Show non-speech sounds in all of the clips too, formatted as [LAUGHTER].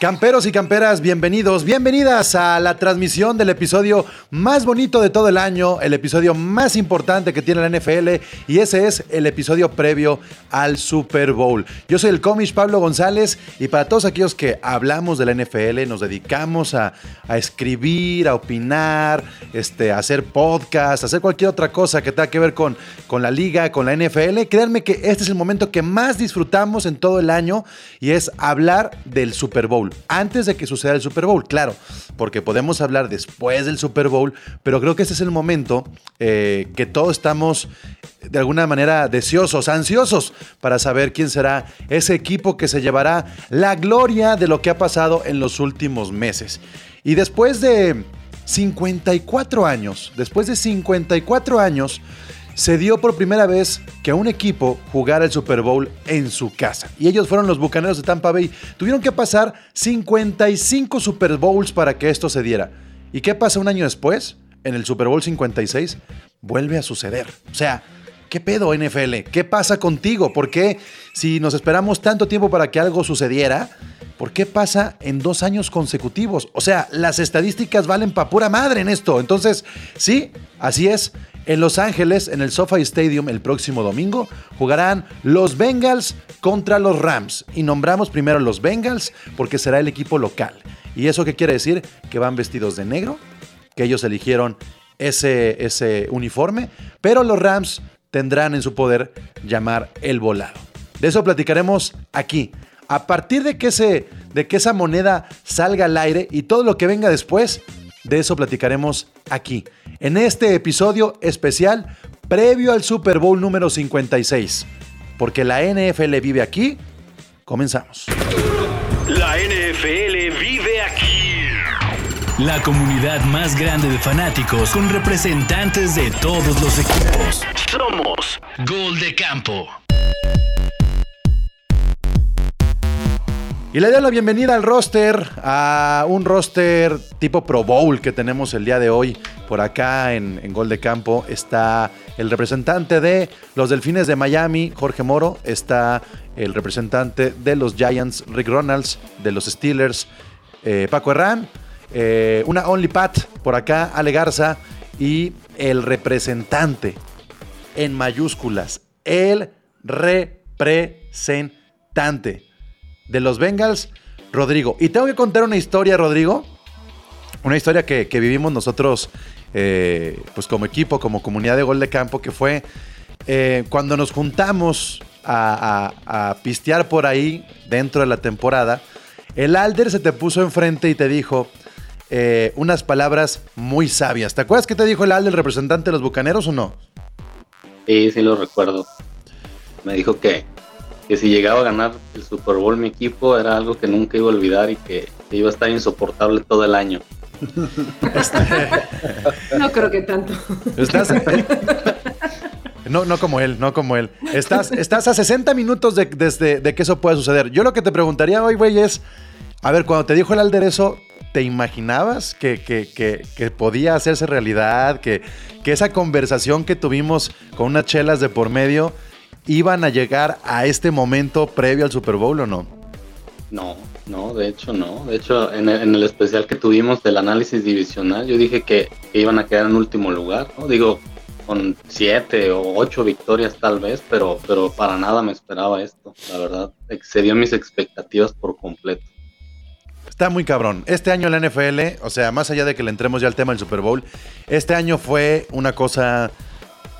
Camperos y camperas, bienvenidos, bienvenidas a la transmisión del episodio más bonito de todo el año, el episodio más importante que tiene la NFL y ese es el episodio previo al Super Bowl. Yo soy el cómic Pablo González y para todos aquellos que hablamos de la NFL, nos dedicamos a, escribir, a opinar, este, a hacer podcast, a hacer cualquier otra cosa que tenga que ver con, con la liga, con la NFL, créanme que este es el momento que más disfrutamos en todo el año y es hablar del Super Bowl antes de que suceda el Super Bowl, claro, porque podemos hablar después del Super Bowl, pero creo que ese es el momento eh, que todos estamos de alguna manera deseosos, ansiosos para saber quién será ese equipo que se llevará la gloria de lo que ha pasado en los últimos meses. Y después de 54 años, después de 54 años, se dio por primera vez que un equipo jugara el Super Bowl en su casa. Y ellos fueron los Bucaneros de Tampa Bay. Tuvieron que pasar 55 Super Bowls para que esto se diera. ¿Y qué pasa un año después? En el Super Bowl 56 vuelve a suceder. O sea, ¿qué pedo NFL? ¿Qué pasa contigo? ¿Por qué si nos esperamos tanto tiempo para que algo sucediera? ¿Por qué pasa en dos años consecutivos? O sea, las estadísticas valen pa' pura madre en esto. Entonces, sí, así es. En Los Ángeles, en el SoFi Stadium, el próximo domingo, jugarán los Bengals contra los Rams. Y nombramos primero los Bengals porque será el equipo local. ¿Y eso qué quiere decir? Que van vestidos de negro, que ellos eligieron ese, ese uniforme, pero los Rams tendrán en su poder llamar el volado. De eso platicaremos aquí. A partir de que, de que esa moneda salga al aire y todo lo que venga después, de eso platicaremos aquí, en este episodio especial previo al Super Bowl número 56. Porque la NFL vive aquí, comenzamos. La NFL vive aquí. La comunidad más grande de fanáticos con representantes de todos los equipos. Somos Gol de Campo. Y le doy la bienvenida al roster, a un roster tipo Pro Bowl que tenemos el día de hoy. Por acá en, Gol de Campo está el representante de los Delfines de Miami, Jorge Moro. Está el representante de los Giants, Rick Ronalds, de los Steelers, eh, Paco Herrán. Eh, una Only Pat por acá, Ale Garza. Y el representante en mayúsculas, el representante de los Bengals, Rodrigo. Y tengo que contar una historia, Rodrigo. Una historia que, vivimos nosotros, eh, pues como equipo, como comunidad de gol de campo, que fue eh, cuando nos juntamos a, pistear por ahí dentro de la temporada. El Alder se te puso enfrente y te dijo eh, unas palabras muy sabias. ¿Te acuerdas qué te dijo el Alder, el representante de los bucaneros o no? Sí, sí lo recuerdo. Me dijo que que si llegaba a ganar el Super Bowl mi equipo era algo que nunca iba a olvidar y que, iba a estar insoportable todo el año. [LAUGHS] no creo que tanto. [LAUGHS] No, no como él, no como él. Estás, estás a 60 minutos de, de, que eso pueda suceder. Yo lo que te preguntaría hoy, güey, es, a ver, cuando te dijo el Alder eso, ¿te imaginabas que, que, que, podía hacerse realidad? Que, que esa conversación que tuvimos con unas chelas de por medio iban a llegar a este momento previo al Super Bowl o no? No, no, de hecho no. De hecho, en el, especial que tuvimos del análisis divisional, yo dije que, iban a quedar en último lugar, ¿no? Digo, con siete o ocho victorias tal vez, pero, pero para nada me esperaba esto. La verdad, excedió mis expectativas por completo. Está muy cabrón. Este año la NFL, o sea, más allá de que le entremos ya al tema del Super Bowl, este año fue una cosa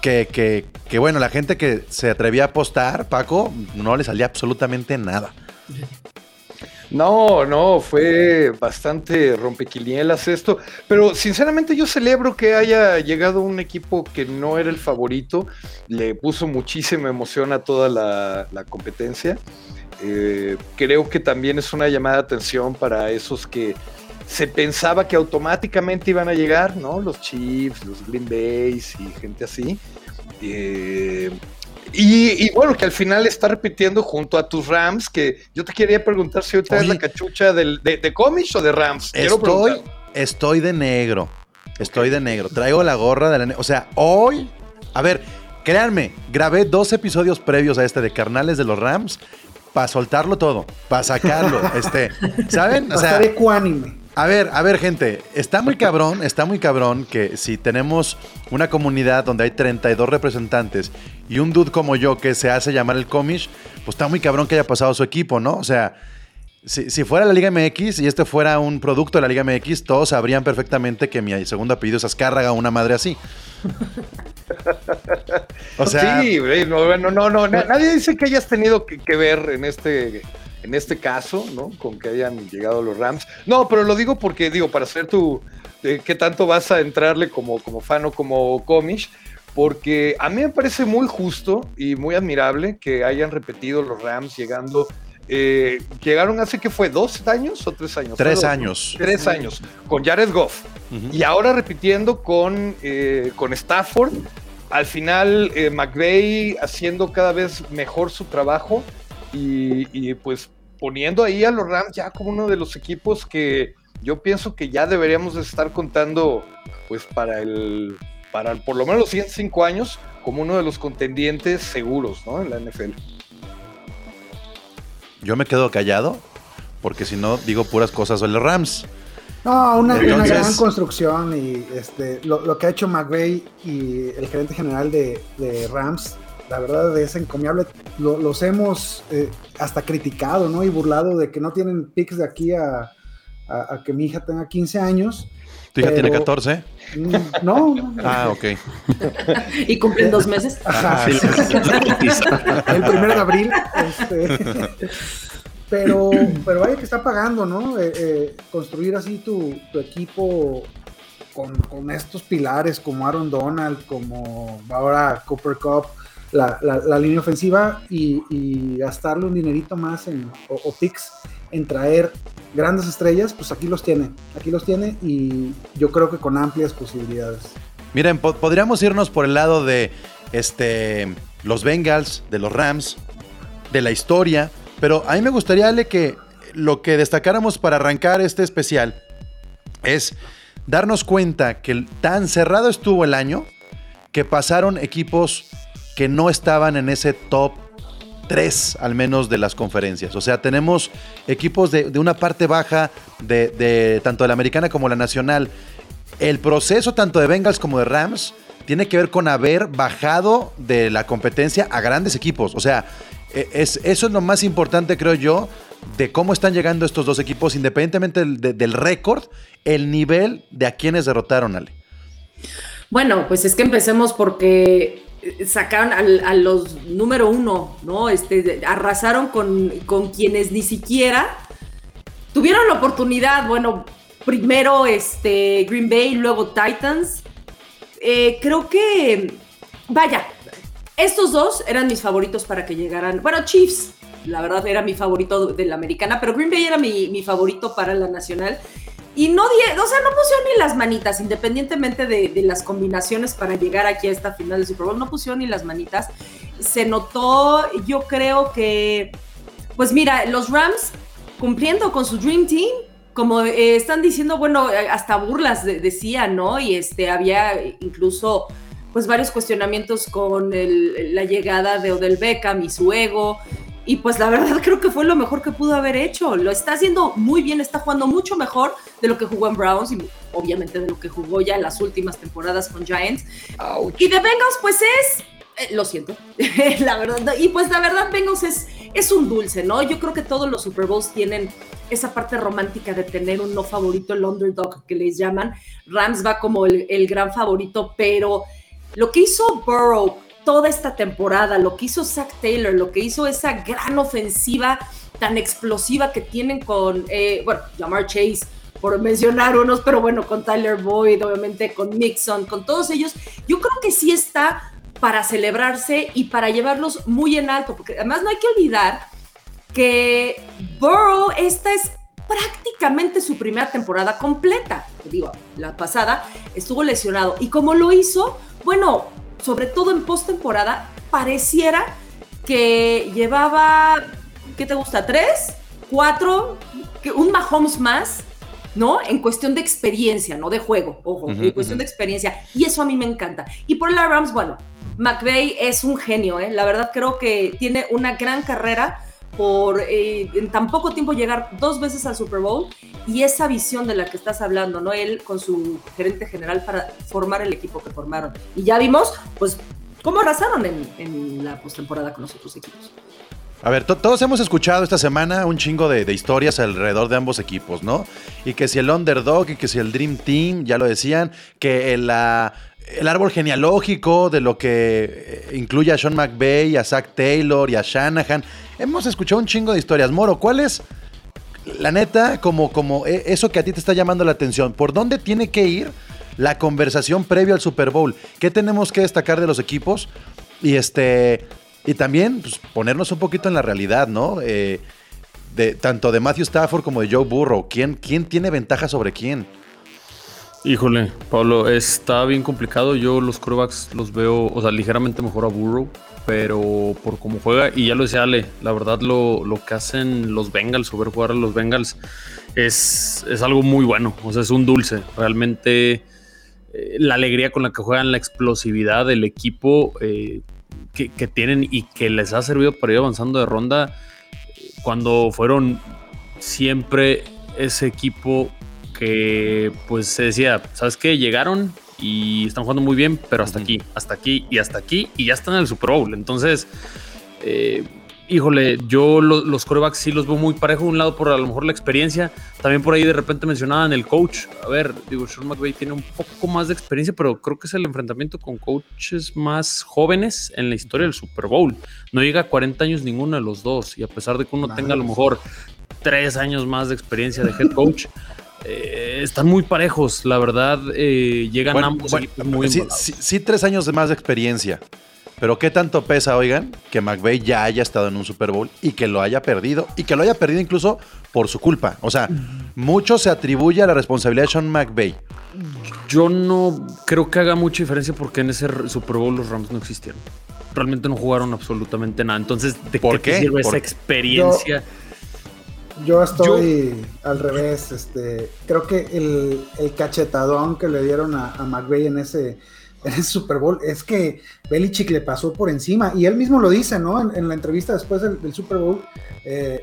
que, que, bueno, la gente que se atrevía a apostar, Paco, no le salía absolutamente nada. No, no, fue bastante rompequinielas esto, pero sinceramente yo celebro que haya llegado un equipo que no era el favorito, le puso muchísima emoción a toda la, competencia. Eh, creo que también es una llamada de atención para esos que se pensaba que automáticamente iban a llegar, ¿no? Los Chiefs, los Green Bays y gente así. Eh, y, bueno, que al final está repitiendo junto a tus Rams, que yo te quería preguntar si hoy traes la cachucha de, de o de Rams. Estoy, estoy de negro. Estoy de negro. Traigo la gorra de la... O sea, hoy... A ver, créanme, grabé dos episodios previos a este de Carnales de los Rams para soltarlo todo, para sacarlo, [LAUGHS] este, ¿saben? O sea, ecuánime. A ver, a ver, gente, está muy cabrón, está muy cabrón que si tenemos una comunidad donde hay 32 representantes y un dude como yo que se hace llamar el comish, pues está muy cabrón que haya pasado su equipo, ¿no? O sea, si, fuera la Liga MX y este fuera un producto de la Liga MX, todos sabrían perfectamente que mi segundo apellido es Azcárraga, una madre así. o sí, no, no, no, nadie dice que hayas tenido que, ver en este, en este caso, ¿no? Con que hayan llegado los Rams. No, pero lo digo porque, digo, para hacer tu, qué tanto vas a entrarle como, como fan o como comish, porque a mí me parece muy justo y muy admirable que hayan repetido los Rams llegando eh, llegaron hace que fue dos años o tres años. Tres años. Tres años con Jared Goff y ahora repitiendo con, eh, con Stafford. Al final, eh, McVeigh haciendo cada vez mejor su trabajo y, pues poniendo ahí a los Rams ya como uno de los equipos que yo pienso que ya deberíamos estar contando pues para el para por lo menos los 105 años como uno de los contendientes seguros ¿no? en la NFL. Yo me quedo callado porque si no digo puras cosas sobre los Rams. No, una, gran construcción y este, lo, que ha hecho McVeigh y el gerente general de, Rams, la verdad es encomiable. los hemos eh, hasta criticado, ¿no? Y burlado de que no tienen picks de aquí a, que mi hija tenga 15 años. ¿Tu hija tiene 14? Mm, no, Ah, ok. ¿Y cumplen dos meses? el primero de abril. Este, pero, pero vaya que está pagando, ¿no? Eh, eh, construir así tu, equipo con, estos pilares como Aaron Donald, como ahora Cooper Cup, la, línea ofensiva y, gastarle un dinerito más en, o picks en traer grandes estrellas, pues aquí los tiene, aquí los tiene y yo creo que con amplias posibilidades. Miren, podríamos irnos por el lado de este, los Bengals, de los Rams, de la historia, pero a mí me gustaría, que lo que destacáramos para arrancar este especial es darnos cuenta que tan cerrado estuvo el año que pasaron equipos que no estaban en ese top tres al menos de las conferencias. O sea, tenemos equipos de, una parte baja de, tanto de la americana como la nacional. El proceso tanto de Bengals como de Rams tiene que ver con haber bajado de la competencia a grandes equipos. O sea, e, es, eso es lo más importante, creo yo, de cómo están llegando estos dos equipos, independientemente del, del récord, el nivel de a quienes derrotaron, Ale. Bueno, pues es que empecemos porque sacaron a, los número uno, ¿no? Este, arrasaron con, con, quienes ni siquiera tuvieron la oportunidad, bueno, primero este, Green Bay, luego Titans. Eh, creo que, vaya, estos dos eran mis favoritos para que llegaran, bueno, Chiefs, la verdad era mi favorito de la americana, pero Green Bay era mi, mi favorito para la nacional. Y no, o sea, no pusieron ni las manitas, independientemente de, las combinaciones para llegar aquí a esta final del Super Bowl, no pusieron ni las manitas. Se notó, yo creo que, pues mira, los Rams cumpliendo con su Dream Team, como eh, están diciendo, bueno, hasta burlas decían, ¿no? Y este, había incluso pues varios cuestionamientos con la llegada de Odell Beckham y su ego. Y pues la verdad [LAUGHS] creo que fue lo mejor que pudo haber hecho. Lo está haciendo muy bien, está jugando mucho mejor de lo que jugó en Browns y obviamente de lo que jugó ya en las últimas temporadas con Giants. Y de Bengals pues es, eh, lo siento, [LAUGHS] la verdad. Y pues la verdad Bengals es, es un dulce, ¿no? Yo creo que todos los Super Bowls tienen esa parte romántica de tener un no favorito, el underdog que les llaman. Rams va como el, el gran favorito, pero lo que hizo Burrow toda esta temporada, lo que hizo Zach Taylor, lo que hizo esa gran ofensiva tan explosiva que tienen con, eh, bueno, Jamar Chase, por mencionar unos, pero bueno, con Tyler Boyd, obviamente con Mixon, con todos ellos, yo creo que sí está para celebrarse y para llevarlos muy en alto, porque además no hay que olvidar que Burrow, esta es prácticamente su primera temporada completa. Digo, la pasada estuvo lesionado y como lo hizo, bueno, sobre todo en postemporada, pareciera que llevaba, ¿qué te gusta? ¿Tres? ¿Cuatro? ¿Un Mahomes más? ¿no? En cuestión de experiencia, no de juego, ojo, en cuestión de experiencia. Y eso a mí me encanta. Y por la Rams, bueno, McVeigh es un genio, ¿eh? La verdad creo que tiene una gran carrera por eh, en tan poco tiempo llegar dos veces al Super Bowl y esa visión de la que estás hablando, ¿no? Él con su gerente general para formar el equipo que formaron. Y ya vimos, pues, cómo arrasaron en, la postemporada con los otros equipos. A ver, to- todos hemos escuchado esta semana un chingo de, de historias alrededor de ambos equipos, ¿no? Y que si el underdog y que si el Dream Team, ya lo decían, que el, ah, el árbol genealógico de lo que eh, incluye a Sean McVay, a Zach Taylor y a Shanahan. Hemos escuchado un chingo de historias. Moro, ¿cuál es, la neta, como, como eh, eso que a ti te está llamando la atención? ¿Por dónde tiene que ir la conversación previo al Super Bowl? ¿Qué tenemos que destacar de los equipos? Y este. Y también pues, ponernos un poquito en la realidad, ¿no? Eh, de, tanto de Matthew Stafford como de Joe Burrow. ¿Quién, ¿Quién tiene ventaja sobre quién? Híjole, Pablo, está bien complicado. Yo los corebacks los veo, o sea, ligeramente mejor a Burrow, pero por cómo juega, y ya lo decía Ale, la verdad lo, lo que hacen los Bengals, o ver jugar a los Bengals, es, es algo muy bueno. O sea, es un dulce. Realmente eh, la alegría con la que juegan, la explosividad del equipo eh, que, que tienen y que les ha servido para ir avanzando de ronda eh, cuando fueron siempre ese equipo que pues se decía, ¿sabes qué? Llegaron y están jugando muy bien, pero hasta aquí, hasta aquí y hasta aquí y ya están en el Super Bowl. Entonces, eh, híjole, yo lo- los corebacks sí los veo muy parejos. Un lado por a lo mejor la experiencia, también por ahí de repente mencionaban el coach. A ver, digo, Sean McVay tiene un poco más de experiencia, pero creo que es el enfrentamiento con coaches más jóvenes en la historia del Super Bowl. No llega a 40 años ninguno de los dos y a pesar de que uno tenga a lo mejor tres años más de experiencia de head coach. [LAUGHS] eh, están muy parejos, la verdad. eh, llegan Bueno, ambos bueno, muy sí, sí- sí, tres años de más de experiencia. Pero ¿qué tanto pesa, oigan, que McVay ya haya estado en un Super Bowl y que lo haya perdido? Y que lo haya perdido incluso por su culpa. O sea, mucho se atribuye a la responsabilidad de Sean McVay. Yo no creo que haga mucha diferencia porque en ese Super Bowl los Rams no existieron. Realmente no jugaron absolutamente nada. Entonces, ¿de ¿Por qué, te sirve ¿Por- esa experiencia? Yo estoy al revés. Este, creo que el, el cachetadón que le dieron a, a McVay en ese, en ese Super Bowl es que Belichick le pasó por encima. Y él mismo lo dice, ¿no? En, en la entrevista después del, del Super Bowl. eh,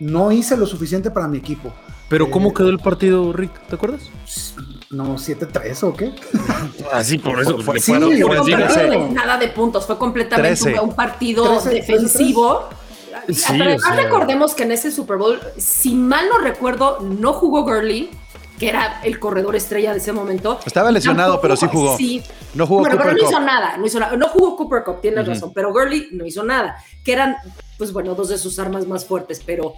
no hice lo suficiente para mi equipo. Pero Eh, ¿cómo quedó el partido, Rick? ¿Te acuerdas? No, 7-3 o qué? [LAUGHS] Así por eso. Fue- sí, No, nada de puntos, fue completamente un, un partido defensivo. Sí, Pero o además sea- recordemos que en ese Super Bowl, si mal no recuerdo, no jugó Gurley, que era el corredor estrella de ese momento. Estaba lesionado, pero sí jugó. Sí. No jugó bueno, Cooper pero no Cup. hizo nada, no hizo nada. No jugó Cooper Cup, tienes razón, pero Gurley no hizo nada, que eran, pues bueno, dos de sus armas más fuertes, pero...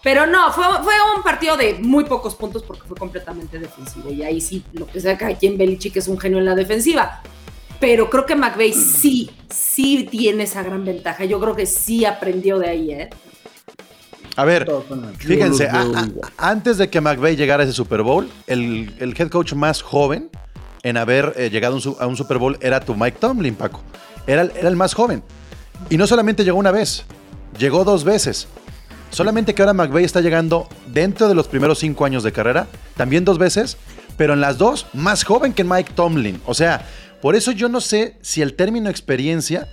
Pero no, fue, fue un partido de muy pocos puntos porque fue completamente defensivo. Y ahí sí, lo que sea que aquí en Belichick es un genio en la defensiva. Pero creo que McVeigh sí, sí tiene esa gran ventaja. Yo creo que sí aprendió de ahí, ¿eh? A ver, fíjense, a- a- antes de que McVay llegara a ese Super Bowl, el, el head coach más joven en haber eh, llegado a un, su- a un Super Bowl era tu Mike Tomlin, Paco. Era, el- era el más joven. Y no solamente llegó una vez, llegó dos veces. Solamente que ahora McVay está llegando dentro de los primeros cinco años de carrera, también dos veces, pero en las dos más joven que Mike Tomlin. O sea, por eso yo no sé si el término experiencia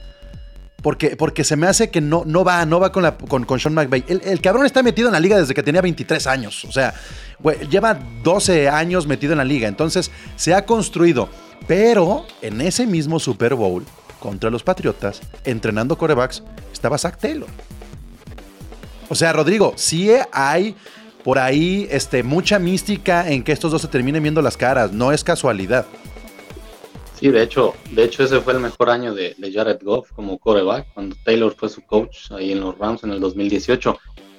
porque, porque se me hace que no, no va, no va con, con, Sean McVay. El, el cabrón está metido en la liga desde que tenía 23 años. O sea, lleva 12 años metido en la liga. Entonces, se ha construido. Pero en ese mismo Super Bowl, contra los Patriotas, entrenando corebacks, estaba Zach Taylor. O sea, Rodrigo, sí hay por ahí este, mucha mística en que estos dos se terminen viendo las caras. No es casualidad. Sí, de hecho, de hecho ese fue el mejor año de, de Jared Goff como coreback, cuando Taylor fue su coach ahí en los Rams en el 2018.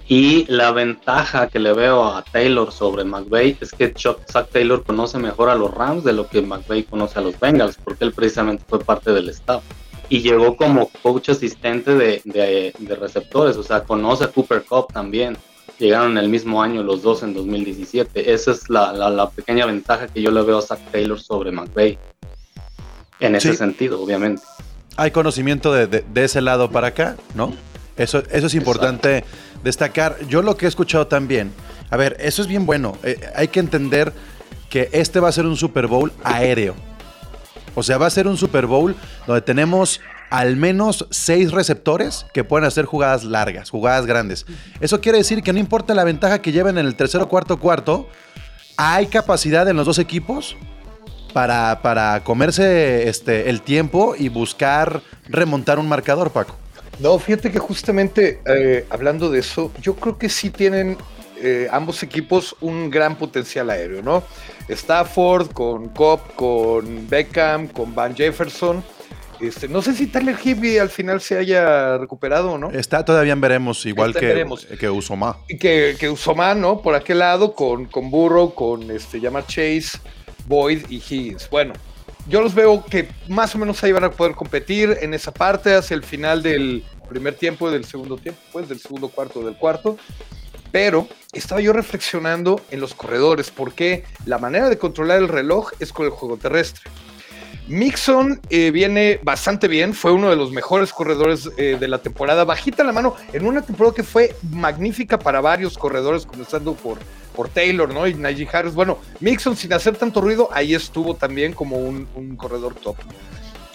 Y la ventaja que le veo a Taylor sobre McVay es que Zach Taylor conoce mejor a los Rams de lo que McVay conoce a los Bengals, porque él precisamente fue parte del staff. Y llegó como coach asistente de, de- de receptores, o sea, conoce a Cooper Cup también. Llegaron el mismo año los dos en 2017. Esa es la, la- la pequeña ventaja que yo le veo a Zach Taylor sobre McVay. En ese Sí. sentido, obviamente. hay conocimiento de, de- de ese lado para acá, ¿no? Eso, eso es importante destacar. Yo lo que he escuchado también, a ver, eso es bien bueno. Eh, hay que entender que este va a ser un Super Bowl aéreo. O sea, va a ser un Super Bowl donde tenemos al menos seis receptores que pueden hacer jugadas largas, jugadas grandes. Eso quiere decir que no importa la ventaja que lleven en el tercero, cuarto, cuarto, hay capacidad en los dos equipos para, para comerse este, el tiempo y buscar remontar un marcador, Paco. No, fíjate que justamente eh, hablando de eso, yo creo que sí tienen eh, ambos equipos un gran potencial aéreo, ¿no? Stafford con Cobb, con Beckham, con Van Jefferson. Este, no sé si Tyler Hibby al final se haya recuperado o no. Está todavía en veremos, igual Está que, veremos. que Usoma. Que, que Usoma, ¿no? Por aquel lado, con, con Burrow, con este, Llama Chase, Boyd y Higgins. Bueno, yo los veo que más o menos ahí van a poder competir en esa parte hacia el final del primer tiempo y del segundo tiempo, pues del segundo cuarto del cuarto. Pero estaba yo reflexionando en los corredores, porque la manera de controlar el reloj es con el juego terrestre. Mixon eh, viene bastante bien, fue uno de los mejores corredores eh, de la temporada, bajita la mano, en una temporada que fue magnífica para varios corredores, comenzando por, por Taylor, ¿no? Y Najee Harris. Bueno, Mixon sin hacer tanto ruido, ahí estuvo también como un, un corredor top.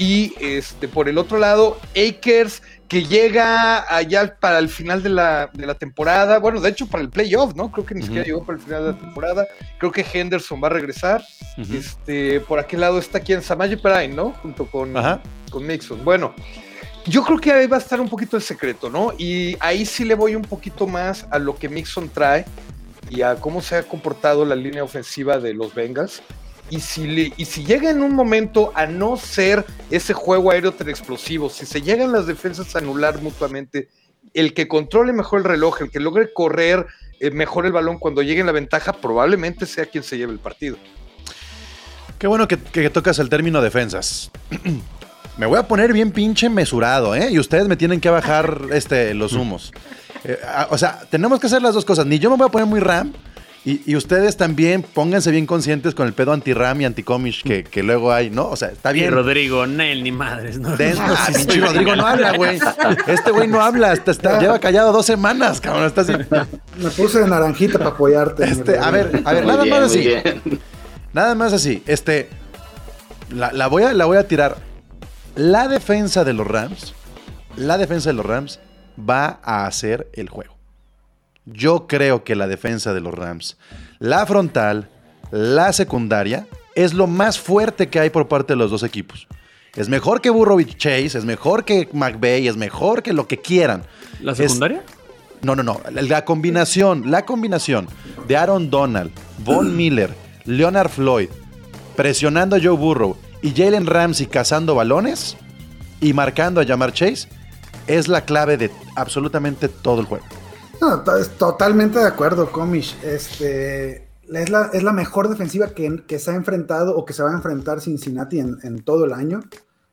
Y este, por el otro lado, Akers, que llega allá para el final de la, de la temporada, bueno, de hecho para el playoff, ¿no? Creo que ni siquiera llegó para el final de la temporada. Creo que Henderson va a regresar. este, por aquel lado está quien Samaje Perine, ¿no? Junto con, Ajá. con Mixon. Bueno, yo creo que ahí va a estar un poquito el secreto, ¿no? Y ahí sí le voy un poquito más a lo que Mixon trae y a cómo se ha comportado la línea ofensiva de los Bengals. Y si, llega en un momento a no ser ese juego aéreo tan explosivo, si se llegan las defensas a anular mutuamente, el que controle mejor el reloj, el que logre correr eh, mejor el balón cuando llegue en la ventaja, probablemente sea quien se lleve el partido. Qué bueno que, tocas el término defensas. [CLEARS THROAT] me voy a poner bien pinche mesurado, ¿eh? Y ustedes me tienen que bajar este, los humos. Eh, o sea, tenemos que hacer las dos cosas. Ni yo me voy a poner muy ram. Y, y ustedes también pónganse bien conscientes con el pedo anti-ram y anti-comish que, que luego hay, ¿no? O sea, está Y bien. Rodrigo, Nel, ni madres. No, Den- [LAUGHS] No, ah, sí estoy- Rodrigo no habla, güey. Este güey no habla. está- está- lleva callado dos semanas, cabrón. Está así. Me puse de naranjita para apoyarte. Este, a ver, a ver, Muy nada bien, más así. bien. Nada más así. Este. La, la voy a, la voy a tirar. La defensa de los Rams. La defensa de los Rams va a hacer el juego. Yo creo que la defensa de los Rams, la frontal, la secundaria, es lo más fuerte que hay por parte de los dos equipos. Es mejor que Burrow y Chase, es mejor que McVay, es mejor que lo que quieran. ¿La Es- secundaria? no, no, no. La combinación, la combinación de Aaron Donald, Von [CLEARS THROAT] Miller, Leonard Floyd, presionando a Joe Burrow y Jalen Ramsey cazando balones y marcando a Jamar Chase es la clave de absolutamente todo el juego. No, totalmente de acuerdo, Comish. Este, es, la, es la mejor defensiva que, que se ha enfrentado o que se va a enfrentar Cincinnati en, todo el año.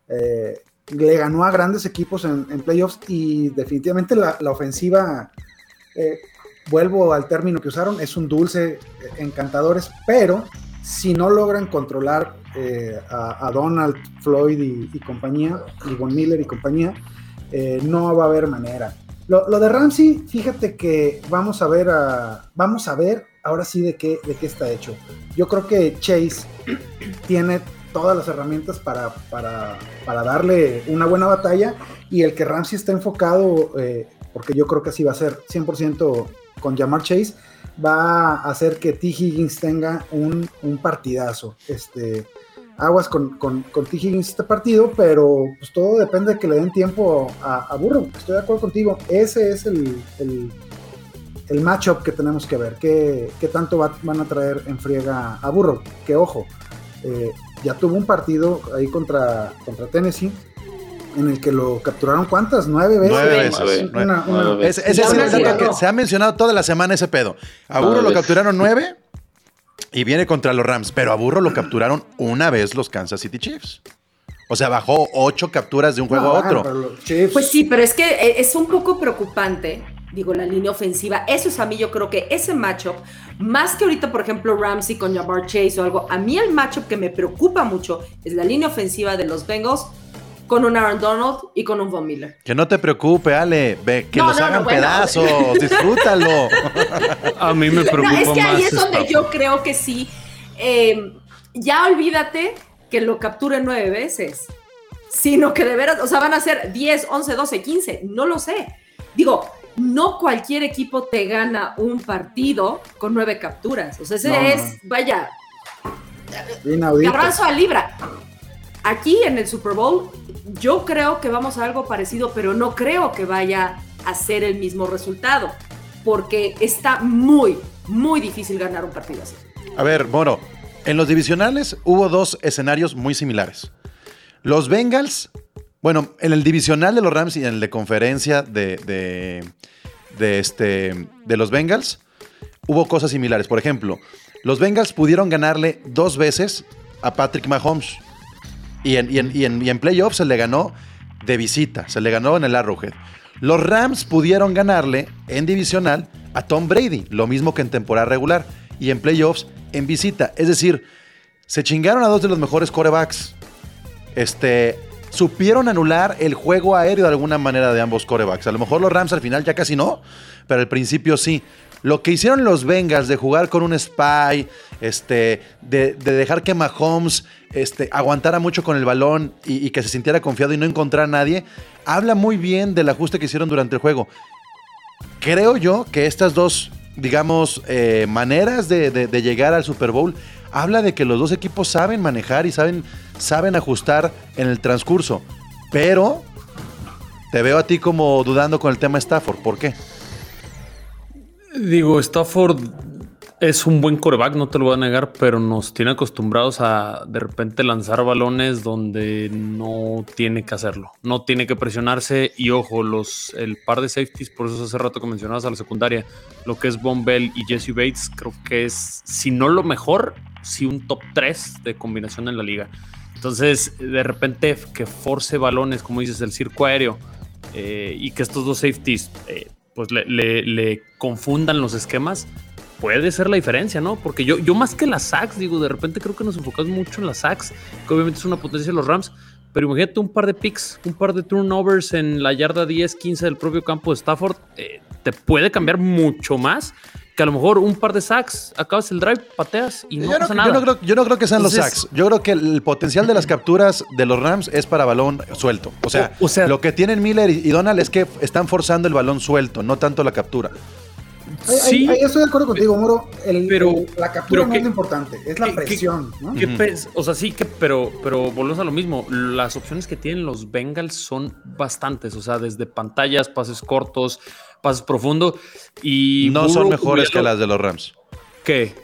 Eh, le ganó a grandes equipos en, playoffs y definitivamente la, la ofensiva, eh, vuelvo al término que usaron, es un dulce, eh, encantadores, pero si no logran controlar a, Donald, Floyd y, y compañía, y Von Miller y compañía, no va a haber manera. Lo, lo de Ramsey, fíjate que vamos a ver a, vamos a ver ahora sí de qué, de qué está hecho. Yo creo que Chase tiene todas las herramientas para, para, para darle una buena batalla y el que Ramsey está enfocado, eh, porque yo creo que así va a ser 100% con Jamar Chase, va a hacer que T. Higgins tenga un, un partidazo. Este, aguas con, con, con T. Higgins este partido, pero pues todo depende de que le den tiempo a, a Burrow. Estoy de acuerdo contigo. Ese es el, el, el matchup que tenemos que ver. ¿Qué, qué tanto va- van a traer en friega a Burrow? Que ojo, eh, ya tuvo un partido ahí contra, contra Tennessee en el que lo capturaron cuántas, nueve veces. Nueve veces. Una- una- Nueve es el dato acuerdo. que se ha mencionado toda la semana ese pedo. A Burro lo capturaron nueve y viene contra los Rams, pero a Burro lo capturaron una vez los Kansas City Chiefs. O sea, bajó ocho capturas de un juego No, a otro. pero los Chiefs- Pues sí, pero es que eh, es un poco preocupante, digo, la línea ofensiva. Eso es a mí, yo creo que ese matchup, más que ahorita, por ejemplo, Ramsey con Jamar Chase o algo, a mí el matchup que me preocupa mucho es la línea ofensiva de los Bengals con un Aaron Donald y con un Von Miller. Que no te preocupe, Ale, ve, que No, los no, no, hagan bueno. pedazos, [LAUGHS] disfrútalo. A mí me preocupa No, es que ahí es donde yo creo que sí. eh, ya olvídate que lo capture nueve veces. sino que de veras, o sea, van a ser 10, 11, 12, 15, no lo sé. Digo, no cualquier equipo te gana un partido con nueve capturas. O sea, ese No, es, vaya, Inaudito. garbanzo a libra. Aquí en el Super Bowl, yo creo que vamos a algo parecido, pero no creo que vaya a ser el mismo resultado, porque está muy, muy difícil ganar un partido así. A ver, Moro, en los divisionales hubo dos escenarios muy similares. Los Bengals, bueno, en el divisional de los Rams y en el de conferencia de, de, de este, de los Bengals, hubo cosas similares. Por ejemplo, los Bengals pudieron ganarle dos veces a Patrick Mahomes. Y en, y en- y en- playoffs se le ganó de visita, se le ganó en el Arrowhead. Los Rams pudieron ganarle en divisional a Tom Brady, lo mismo que en temporada regular, y en playoffs en visita. Es decir, se chingaron a dos de los mejores corebacks. Este, supieron anular el juego aéreo de alguna manera de ambos corebacks. A lo mejor los Rams al final ya casi no, pero al principio sí. Lo que hicieron los Bengals de jugar con un spy, este, de dejar que Mahomes este, aguantara mucho con el balón y, que se sintiera confiado y no encontrar a nadie, habla muy bien del ajuste que hicieron durante el juego. Creo yo que estas dos, digamos, eh, maneras de, de- de llegar al Super Bowl habla de que los dos equipos saben manejar y saben, saben ajustar en el transcurso. Pero te veo a ti como dudando con el tema Stafford. ¿Por qué? Digo, Stafford es un buen coreback, no te lo voy a negar, pero nos tiene acostumbrados a de repente lanzar balones donde no tiene que hacerlo, no tiene que presionarse y ojo, los el par de safeties, por eso hace rato que mencionabas a la secundaria, lo que es Von Bell y Jesse Bates, creo que es, si no lo mejor, sí un top 3 de combinación en la liga. Entonces, de repente que force balones, como dices, el circo aéreo eh, y que estos dos safeties eh, pues le confundan los esquemas, puede ser la diferencia, ¿no? Porque yo, yo más que las sacks, digo, de repente creo que nos enfocamos mucho en las sacks, que obviamente es una potencia de los Rams, pero imagínate un par de picks, un par de turnovers en la yarda 10, 15 del propio campo de Stafford, eh, te puede cambiar mucho más que a lo mejor un par de sacks, acabas el drive, pateas y no yo, pasa no, nada. yo no creo, yo no creo que sean los sacks. Yo creo que el potencial de las capturas de los Rams es para balón suelto. O sea, O- o sea- lo que tienen Miller y Donald es que están forzando el balón suelto, no tanto la captura. Ahí- Sí. ahí estoy de acuerdo contigo, Moro. El- Pero- el- la captura pero no que- es lo importante, es la que- que- presión, ¿no? ¿Qué pes- o sea, sí que, pero, pero volvemos a lo mismo. Las opciones que tienen los Bengals son bastantes. O sea, desde pantallas, pases cortos, pases profundos. Y no son mejores que las de los Rams. ¿Qué?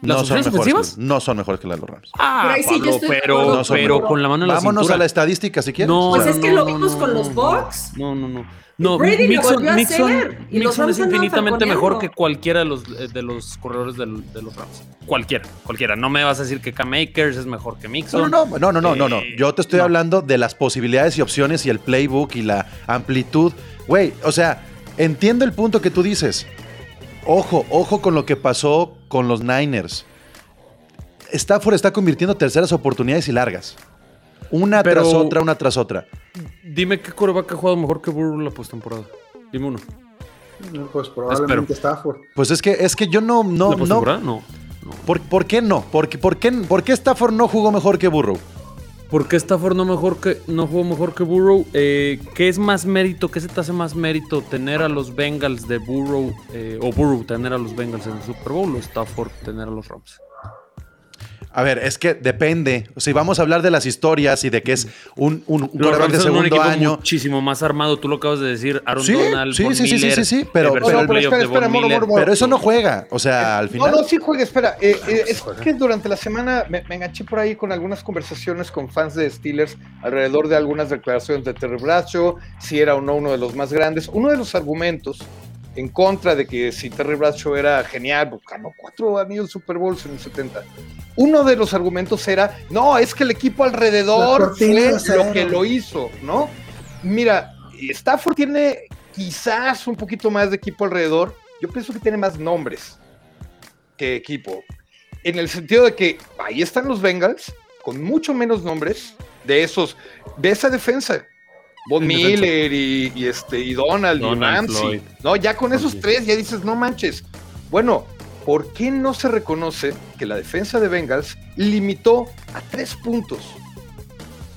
¿Las No son, mejores ofensivas? no son mejores que las de los Rams. Ah, Pero sí, Pablo, estoy de pero, acuerdo No pero con la mano en la Vámonos cintura. a la estadística si quieres. No, O Pues sea, es que no, lo vimos no, con no, los no. Bucks. No, no, no. No, Brady lo Mixon, Mixon, hacer, y los Mixon Rams es infinitamente mejor que cualquiera de los, eh, de los corredores de los Rams. Cualquiera, cualquiera. No me vas a decir que Cam Akers es mejor que Mixon. No, no, no, no, no, no, no. Eh, Yo te estoy no. hablando de las posibilidades y opciones y el playbook y la amplitud. Güey, o sea, entiendo el punto que tú dices. Ojo, ojo con lo que pasó con los Niners. Stafford está convirtiendo terceras oportunidades y largas. Una Pero- tras otra, una tras otra. Dime qué coreback ha jugado mejor que Burrow la postemporada. Dime uno. Pues probablemente Espero. Stafford. Pues es que, es que yo no, no, ¿La no. postemporada? No. no. ¿Por, por qué no? ¿Por, qué- por, qué, ¿Por qué Stafford no jugó mejor que Burrow? ¿Por qué Stafford no, mejor que, no jugó mejor que Burrow? Eh, ¿Qué es más mérito? ¿Qué se te hace más mérito? ¿Tener a los Bengals de Burrow eh, o Burrow tener a los Bengals en el Super Bowl o Stafford tener a los Rams? A ver, es que depende. Si vamos a hablar de las historias y de que es un, un, un quarterback de un segundo equipo año. muchísimo más armado. Tú lo acabas de decir. Aaron Sí, Donald, sí, Von sí, sí, sí, Miller, sí, sí, pero- eh, pero- pero playoff espera, espera, Moro, Miller. Moro, Moro. Pero eso no juega. O sea, al final. No, no, sí juega, espera. eh, eh, es que durante la semana me, me enganché por ahí con algunas conversaciones con fans de Steelers alrededor de algunas declaraciones de Terry Bradshaw, si era o no uno de los más grandes. Uno de los argumentos en contra de que si Terry Bradshaw era genial, pues, ganó cuatro anillos Super Bowls en el 70. Uno de los argumentos era, no, es que el equipo alrededor fue lo que lo hizo, ¿no? Mira, Stafford tiene quizás un poquito más de equipo alrededor. Yo pienso que tiene más nombres que equipo. En el sentido de que ahí están los Bengals, con mucho menos nombres de esos, de esa defensa. Von. Miller y, y este, y Donald, y Ramsey. Floyd. No, ya con esos tres ya dices, no manches. Bueno, ¿por qué no se reconoce que la defensa de Bengals limitó a tres puntos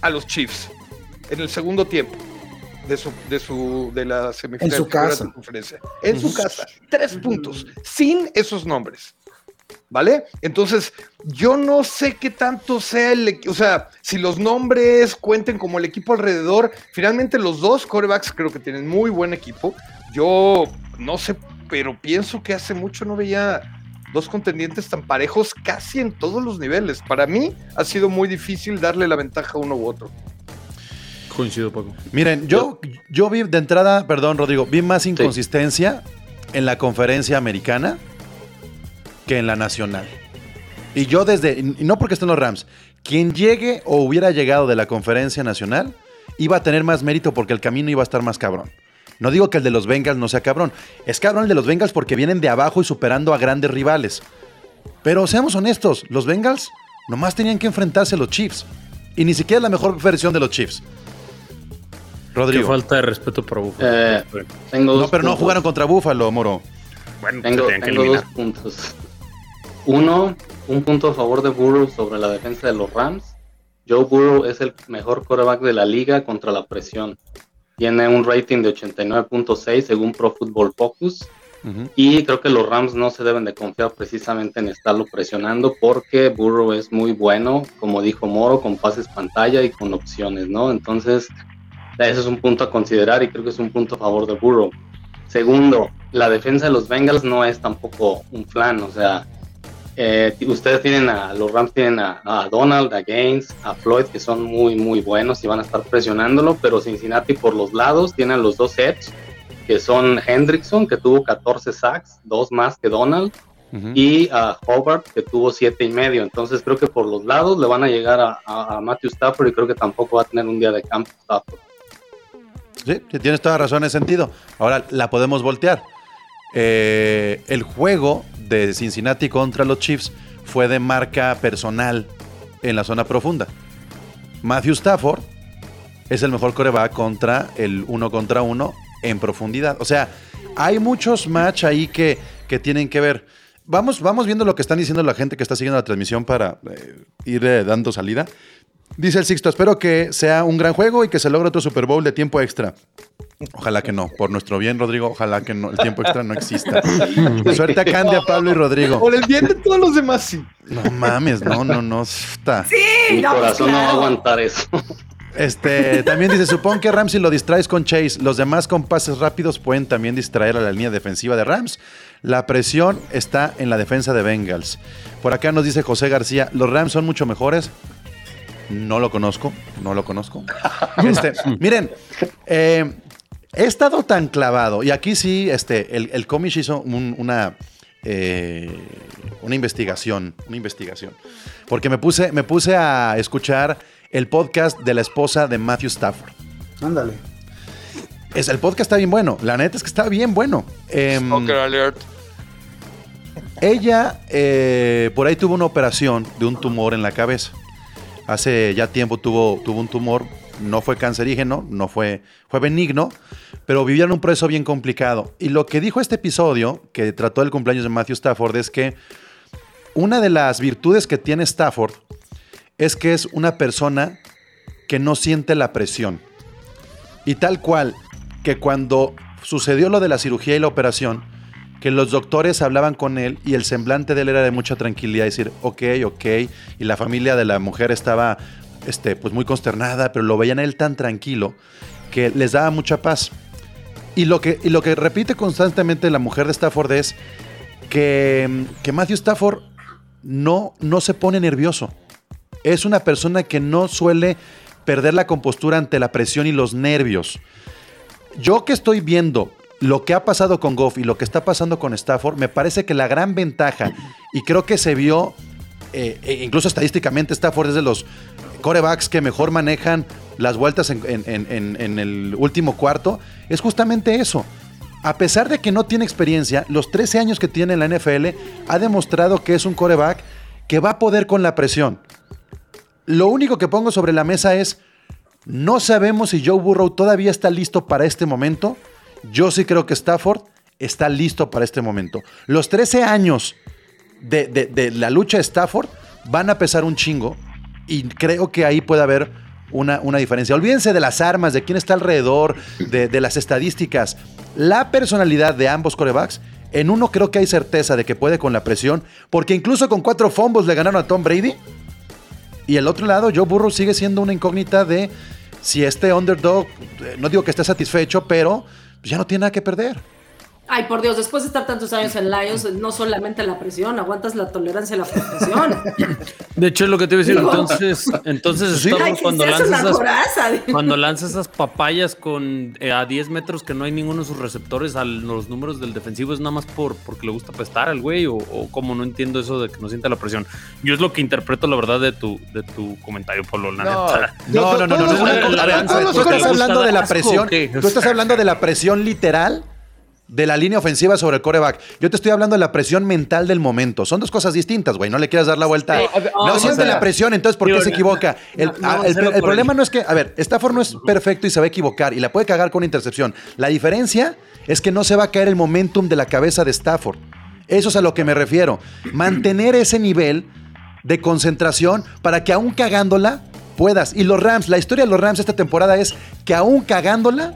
a los Chiefs? en el segundo tiempo de su, de su, de la semifinal En su casa. de conferencia. En su casa. Tres puntos. Sin esos nombres. ¿Vale? Entonces, yo no sé qué tanto sea el o sea, si los nombres cuenten como el equipo alrededor, finalmente los dos corebacks creo que tienen muy buen equipo. Yo no sé, pero pienso que hace mucho no veía dos contendientes tan parejos casi en todos los niveles. Para mí ha sido muy difícil darle la ventaja a uno u otro. Coincido, Paco. Miren, yo, yo vi de entrada, perdón, Rodrigo, vi más inconsistencia en la conferencia americana que en la nacional. Y yo desde, y no porque estén los Rams, quien llegue o hubiera llegado de la conferencia nacional iba a tener más mérito porque el camino iba a estar más cabrón. No digo que el de los Bengals no sea cabrón. Es cabrón el de los Bengals porque vienen de abajo y superando a grandes rivales. Pero seamos honestos, los Bengals nomás tenían que enfrentarse a los Chiefs. Y ni siquiera la mejor versión de los Chiefs. Qué Rodrigo. falta de respeto para Buffalo. Eh, tengo No, dos pero no jugaron contra Búfalo, Moro. bueno, Tengo, tenían que tengo dos puntos. Uno, un punto a favor de Burrow sobre la defensa de los Rams. Joe Burrow es el mejor quarterback de la liga contra la presión. Tiene un rating de 89.6 según Pro Football Focus. Y creo que los Rams no se deben de confiar precisamente en estarlo presionando porque Burrow es muy bueno, como dijo Moro, con pases pantalla y con opciones, ¿no? Entonces, ese es un punto a considerar y creo que es un punto a favor de Burrow. Segundo, la defensa de los Bengals no es tampoco un flan, o sea, eh, ustedes tienen a, los Rams tienen a, a Donald, a Gaines, a Floyd, que son muy, muy buenos y van a estar presionándolo, pero Cincinnati por los lados tienen los dos sets, que son Hendrickson, que tuvo 14 sacks, dos más que Donald, y a Hobart, que tuvo siete y medio. Entonces creo que por los lados le van a llegar a, a- a Matthew Stafford y creo que tampoco va a tener un día de campo Stafford. Sí, tienes toda razón en ese sentido. Ahora la podemos voltear. Eh, el juego de Cincinnati contra los Chiefs fue de marca personal en la zona profunda. Matthew Stafford es el mejor coreback contra el uno contra uno en profundidad. O sea, hay muchos match ahí que, que tienen que ver. Vamos, vamos viendo lo que están diciendo la gente que está siguiendo la transmisión para eh, ir eh, dando salida. Dice el Sixto, espero que sea un gran juego y que se logre otro Super Bowl de tiempo extra. Ojalá que no, por nuestro bien, Rodrigo, ojalá que no, el tiempo extra no exista. [LAUGHS] Suerte a Candy, a Pablo y Rodrigo. Por el bien de todos los demás, sí. No mames, no, no, no. Está. Sí, Mi no, pues corazón no va a aguantar eso. Este, también dice, supón que Ramsey lo distraes con Chase. Los demás con pases rápidos pueden también distraer a la línea defensiva de Rams. La presión está en la defensa de Bengals. Por acá nos dice José García, los Rams son mucho mejores. No lo conozco, no lo conozco. [LAUGHS] Este, miren, eh, he estado tan clavado, y aquí sí, este, el, el Comish hizo un- una, eh, una investigación, una investigación. Porque me puse, me puse a escuchar el podcast de la esposa de Matthew Stafford. Ándale. Es, el podcast está bien bueno, la neta es que está bien bueno. Stalker alert. ella eh, por ahí tuvo una operación de un tumor en la cabeza. Hace ya tiempo tuvo, tuvo un tumor, no fue cancerígeno, no fue, fue benigno, pero vivía en un proceso bien complicado. Y lo que dijo este episodio, que trató el cumpleaños de Matthew Stafford, es que una de las virtudes que tiene Stafford es que es una persona que no siente la presión. Y tal cual, que cuando sucedió lo de la cirugía y la operación, que los doctores hablaban con él y el semblante de él era de mucha tranquilidad, decir, ok, ok, y la familia de la mujer estaba este, pues muy consternada, pero lo veían a él tan tranquilo que les daba mucha paz. Y lo que, y lo que repite constantemente la mujer de Stafford es que, que Matthew Stafford no, no se pone nervioso. Es una persona que no suele perder la compostura ante la presión y los nervios. Yo que estoy viendo lo que ha pasado con Goff y lo que está pasando con Stafford, me parece que la gran ventaja, y creo que se vio, eh, e incluso estadísticamente, Stafford es de los corebacks que mejor manejan las vueltas en, el último cuarto, es justamente eso. A pesar de que no tiene experiencia, los 13 años que tiene en la NFL, ha demostrado que es un coreback que va a poder con la presión. Lo único que pongo sobre la mesa es, no sabemos si Joe Burrow todavía está listo para este momento. Yo sí creo que Stafford está listo para este momento. Los 13 años de- de la lucha de Stafford van a pesar un chingo y creo que ahí puede haber una, una diferencia. Olvídense de las armas, de quién está alrededor, de, de las estadísticas. La personalidad de ambos corebacks, en uno creo que hay certeza de que puede con la presión, porque incluso con cuatro fumbles le ganaron a Tom Brady. Y el otro lado, Joe Burrow sigue siendo una incógnita de si este underdog, eh, no digo que esté satisfecho, pero ya no tiene nada que perder. Ay, por Dios, después de estar tantos años en Lions, no solamente la presión, aguantas la tolerancia a la frustración. De hecho, es lo que te iba a decir. Digo- Entonces, entonces Sí. Cuando seas lanza una esas, cuando lanza esas papayas con eh, a 10 metros que no hay ninguno de sus receptores a los números del defensivo, es nada más por porque le gusta pestar al güey o, o como no entiendo eso de que no siente la presión. Yo es lo que interpreto la verdad de tu de tu comentario, Pablo, la No, neta. No, no, no, no, no, no, no, no, la a ver, lanza de tú porque le estás gusta hablando de dar la asco, presión, ¿o qué? tú estás hablando de la presión literal de la línea ofensiva sobre el coreback. Yo te estoy hablando de la presión mental del momento. Son dos cosas distintas, güey. No le quieras dar la vuelta. Sí, ver, no vamos siente la presión, entonces ¿por qué Digo, se equivoca? El, no, no, ah, el- problema no es que, a ver, Stafford no es perfecto y se va a equivocar y la puede cagar con intercepción. La diferencia es que no se va a caer el momentum de la cabeza de Stafford. Eso es a lo que me refiero. Mantener ese nivel de concentración para que aún cagándola puedas. Y los Rams, la historia de los Rams esta temporada es que aún cagándola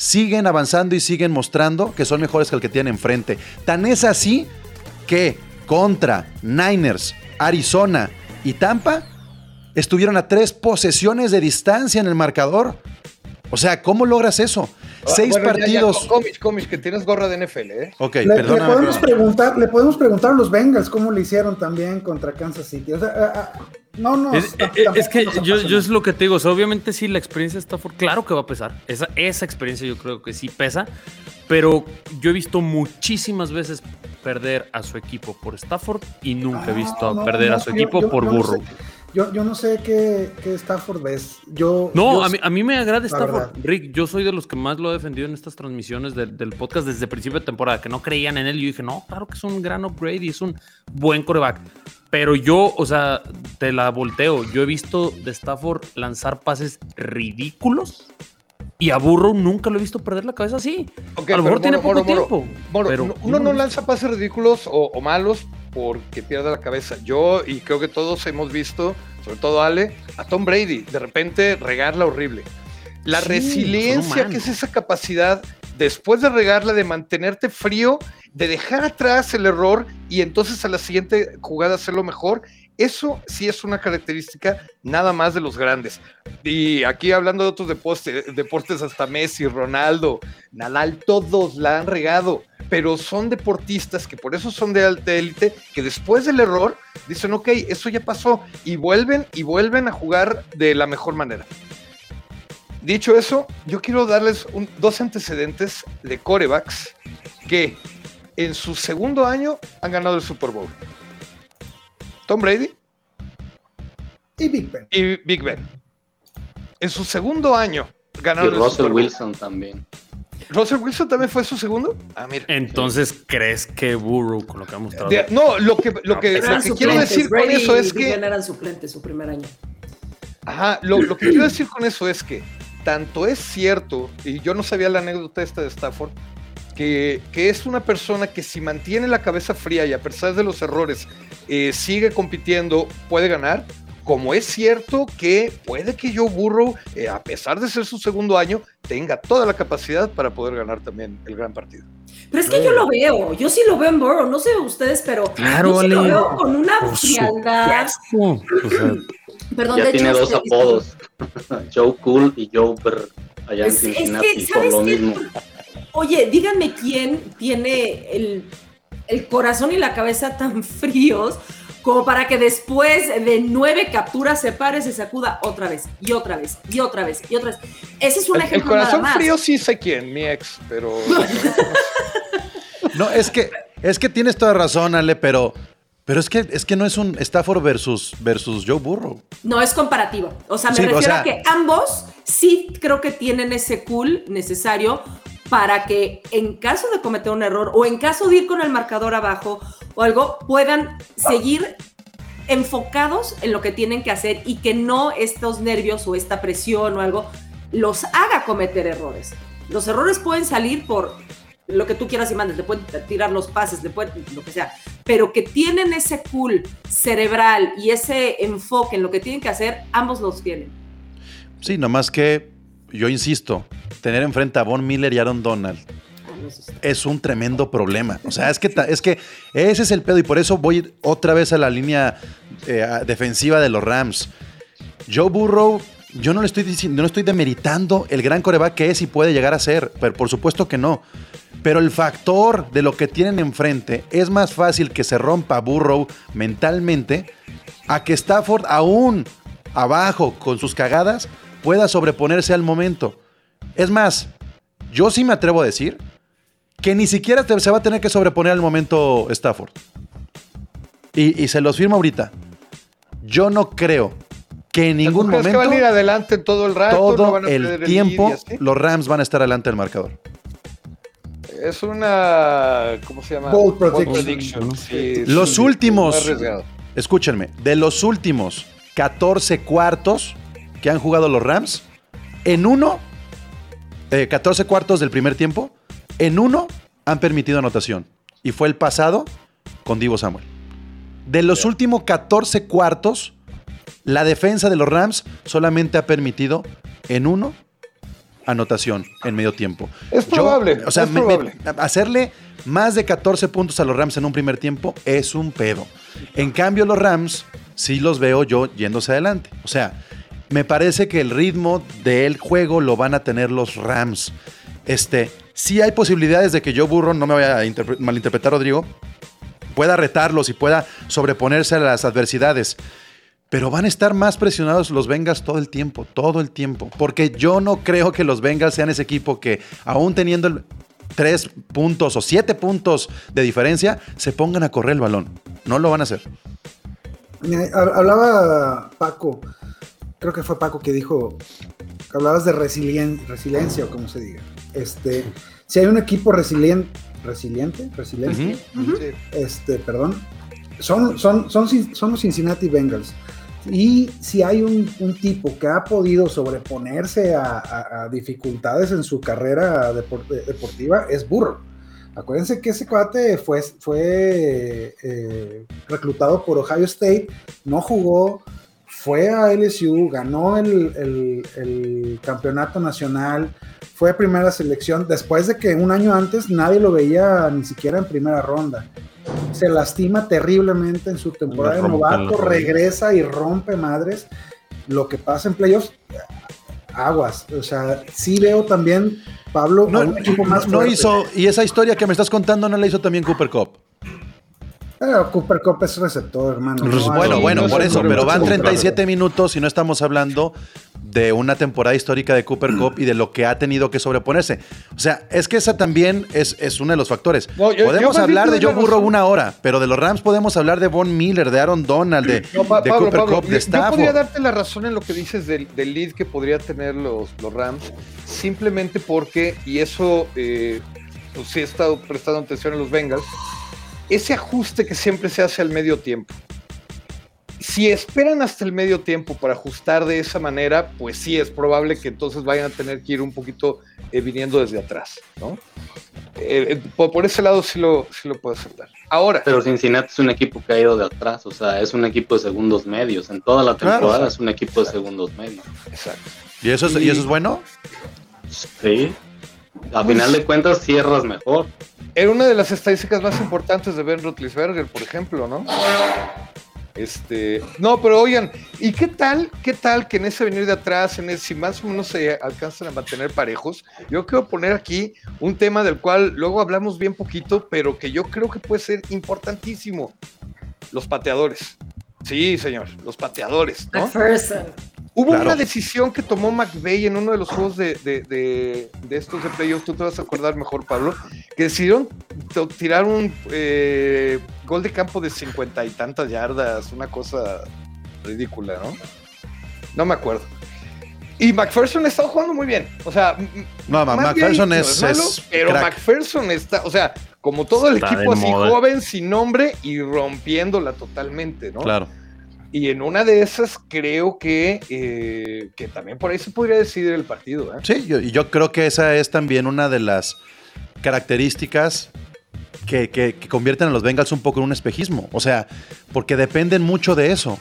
siguen avanzando y siguen mostrando que son mejores que el que tienen enfrente. Tan es así que contra Niners, Arizona y Tampa estuvieron a tres posesiones de distancia en el marcador. O sea, ¿cómo logras eso? Seis Ah, ya, ya, partidos. Comics, comics, que tienes gorra de NFL, ¿eh? Ok, Le, le podemos preguntar, le podemos preguntar a los Bengals cómo le hicieron también contra Kansas City. O sea, no, no. Es, es que yo, yo es lo que te digo, o sea, obviamente sí, la experiencia de Stafford, claro que va a pesar. Esa, esa experiencia yo creo que sí pesa, pero yo he visto muchísimas veces perder a su equipo por Stafford y nunca he visto Ah, a no, perder no, a su yo- equipo yo- por yo no Burrow. sé- yo, yo no sé qué, qué Stafford ves. Yo, No, yo- a mí, a mí me agrada Stafford. verdad. Rick, yo soy de los que más lo he defendido en estas transmisiones del, del podcast desde el principio de temporada, que no creían en él. Y yo dije, no, claro que es un gran upgrade y es un buen coreback. Pero yo, o sea, te la volteo. Yo he visto de Stafford lanzar pases ridículos y a Burrow nunca lo he visto perder la cabeza así. Ok, a lo mejor tiene poco Moro, tiempo. Moro, pero uno no lanza pases ridículos o, o malos porque pierde la cabeza. Yo, y creo que todos hemos visto, sobre todo Ale, a Tom Brady, de repente regarla horrible. La Sí, resiliencia, que es esa capacidad, después de regarla, de mantenerte frío, de dejar atrás el error y entonces a la siguiente jugada hacerlo mejor, eso sí es una característica nada más de los grandes. Y aquí hablando de otros deportes, deportes hasta Messi, Ronaldo, Nadal, todos la han regado, pero son deportistas que por eso son de alta élite, que después del error dicen, ok, eso ya pasó, y vuelven y vuelven a jugar de la mejor manera. Dicho eso, yo quiero darles un- dos antecedentes de corebacks que en su segundo año han ganado el Super Bowl. Tom Brady y Big Ben. y Big Ben. En su segundo año Y ganaron el Russell Super Bowl. Wilson también. ¿Russell Wilson también fue su segundo? Ah, mira. Entonces, ¿crees que Burrow, con lo que ha mostrado? De- no, lo que, lo que, Eran lo que quiero decir con eso es y que. eran suplentes su primer año. Ajá, lo, lo que quiero decir con eso es que tanto es cierto, y yo no sabía la anécdota esta de Stafford, que, que es una persona que si mantiene la cabeza fría y a pesar de los errores eh, sigue compitiendo, puede ganar. Como es cierto que puede que Joe Burrow, eh, a pesar de ser su segundo año, tenga toda la capacidad para poder ganar también el gran partido. Pero es que yo lo veo, yo sí lo veo en Burrow, no sé ustedes, pero Claro, yo sí lo veo con una frialdad. O sea, [CLEARS THROAT] Perdón, ya de tiene hecho, dos apodos. [LAUGHS] Joe Cool y Joe Brr allá en Es- es que, Cincinnati por ¿sabes lo qué? mismo. Oye, díganme quién tiene el, el corazón y la cabeza tan fríos como para que después de nueve capturas se pare, se sacuda otra vez y otra vez y otra vez y otra vez. Ese es un El, el ejemplo nada corazón más. frío sí sé quién, mi ex, pero [LAUGHS] No, es que, es que tienes toda razón, Ale, pero, pero es que, es que no es un Stafford versus, versus Joe Burrow. No es comparativo. O sea, me Sí, o refiero sea- a que ambos sí creo que tienen ese cool necesario para que en caso de cometer un error o en caso de ir con el marcador abajo o algo, puedan seguir enfocados en lo que tienen que hacer y que no estos nervios o esta presión o algo los haga cometer errores. Los errores pueden salir por lo que tú quieras y mandes, le pueden tirar los pases, le pueden, lo que sea, pero que tienen ese cool cerebral y ese enfoque en lo que tienen que hacer, ambos los tienen. Sí, nomás que yo insisto, tener enfrente a Von Miller y Aaron Donald es un tremendo problema. O sea, es que, es que ese es el pedo y por eso voy otra vez a la línea eh, defensiva de los Rams. Joe Burrow, yo no le estoy diciendo, no estoy demeritando el gran coreback que es y puede llegar a ser, pero por supuesto que no. Pero el factor de lo que tienen enfrente es más fácil que se rompa Burrow mentalmente a que Stafford aún abajo con sus cagadas pueda sobreponerse al momento. Es más, yo sí me atrevo a decir que ni siquiera te- se va a tener que sobreponer al momento Stafford. Y, y se los firmo ahorita. Yo no creo que en ningún ¿Tú crees que momento, van a ir adelante todo el rato? no todo van a el tiempo, los Rams van a estar adelante del marcador. Es una. ¿Cómo se llama? Bold prediction. sí, Los sí, últimos-. Escúchenme, de los últimos 14 cuartos que han jugado los Rams, en uno, eh, 14 cuartos del primer tiempo, en uno han permitido anotación. Y fue el pasado con Divo Samuel. De los últimos 14 cuartos, la defensa de los Rams solamente ha permitido en uno anotación en medio tiempo. Es Yo- probable, o sea, es me- me- probable. hacerle más de 14 puntos a los Rams en un primer tiempo es un pedo. En cambio, los Rams sí los veo yo yéndose adelante. O sea, me parece que el ritmo del juego lo van a tener los Rams. Este, sí hay posibilidades de que Joe Burrow, no me vaya a interpre- malinterpretar, Rodrigo, pueda retarlos y pueda sobreponerse a las adversidades. Pero van a estar más presionados los Bengals todo el tiempo, todo el tiempo. Porque yo no creo que los Bengals sean ese equipo que, aún teniendo tres puntos o siete puntos de diferencia, se pongan a correr el balón. No lo van a hacer. Hablaba Paco, creo que fue Paco que dijo que hablabas de resilien- resiliencia o como se diga. Este, si hay un equipo resilien- resiliente, resiliente, este, perdón, son, son, son, los Cincinnati Bengals. Y si hay un, un tipo que ha podido sobreponerse a, a- a dificultades en su carrera depor- de- deportiva, es Burrow. Acuérdense que ese cuate fue, fue eh, reclutado por Ohio State, no jugó, fue a LSU, ganó el, el- el campeonato nacional, fue primera selección, después de que un año antes nadie lo veía ni siquiera en primera ronda. Se lastima terriblemente en su temporada de novato, regresa y rompe madres. Lo que pasa en playoffs, aguas. O sea, sí veo también, Pablo, a No, un equipo más no fuerte. hizo, y esa historia que me estás contando no la hizo también Cooper Cup. Pero Cooper Cup es receptor, hermano. no hay- Bueno, bueno, no por es eso, pero van problema. 37 minutos y no estamos hablando de una temporada histórica de Cooper Cup y de lo que ha tenido que sobreponerse. O sea, es que esa también es, es uno de los factores. No, yo- podemos yo hablar de Joe Burrow una hora, pero de los Rams podemos hablar de Von Miller, de Aaron Donald, de, No, Pa- de Pablo, Cooper Pablo, Cup, de yo Stafford. podría darte la razón en lo que dices del, del lead que podría tener los, los Rams, simplemente porque, y eso eh, pues sí he estado prestando atención a los Bengals, ese ajuste que siempre se hace al medio tiempo. Si esperan hasta el medio tiempo para ajustar de esa manera, pues sí es probable que entonces vayan a tener que ir un poquito eh, viniendo desde atrás, ¿no? Eh, eh, por, por ese lado sí lo, sí lo puedo aceptar. Ahora, Pero Cincinnati es un equipo que ha ido de atrás, o sea, es un equipo de segundos medios. En toda la Claro. temporada es un equipo de segundos medios. exacto. ¿Y, eso es, ¿Y eso es bueno? Sí. A final de cuentas cierras mejor. Era una de las estadísticas más importantes de Ben Roethlisberger, por ejemplo, ¿no? Este, no, pero oigan, ¿y qué tal, qué tal que en ese venir de atrás, en ese, si más o menos se alcanzan a mantener parejos? Yo quiero poner aquí un tema del cual luego hablamos bien poquito, pero que yo creo que puede ser importantísimo. Los pateadores. Sí, señor, los pateadores, ¿no? McPherson. Hubo Claro. una decisión que tomó McVeigh en uno de los juegos de, de- de- de estos de playoffs, tú te vas a acordar mejor, Pablo, que decidieron tirar un eh, gol de campo de cincuenta y tantas yardas, una cosa ridícula, ¿no? No me acuerdo. Y McPherson estaba jugando muy bien. O sea, No, McPherson no es, malo, es pero crack. McPherson está, o sea, como todo el Está equipo así moda. joven, sin nombre y rompiéndola totalmente, ¿no? Claro. Y en una de esas creo que, eh, que también por ahí se podría decidir el partido. ¿eh? Sí, yo, yo creo que esa es también una de las características que- que convierten a los Bengals un poco en un espejismo. O sea, porque dependen mucho de eso.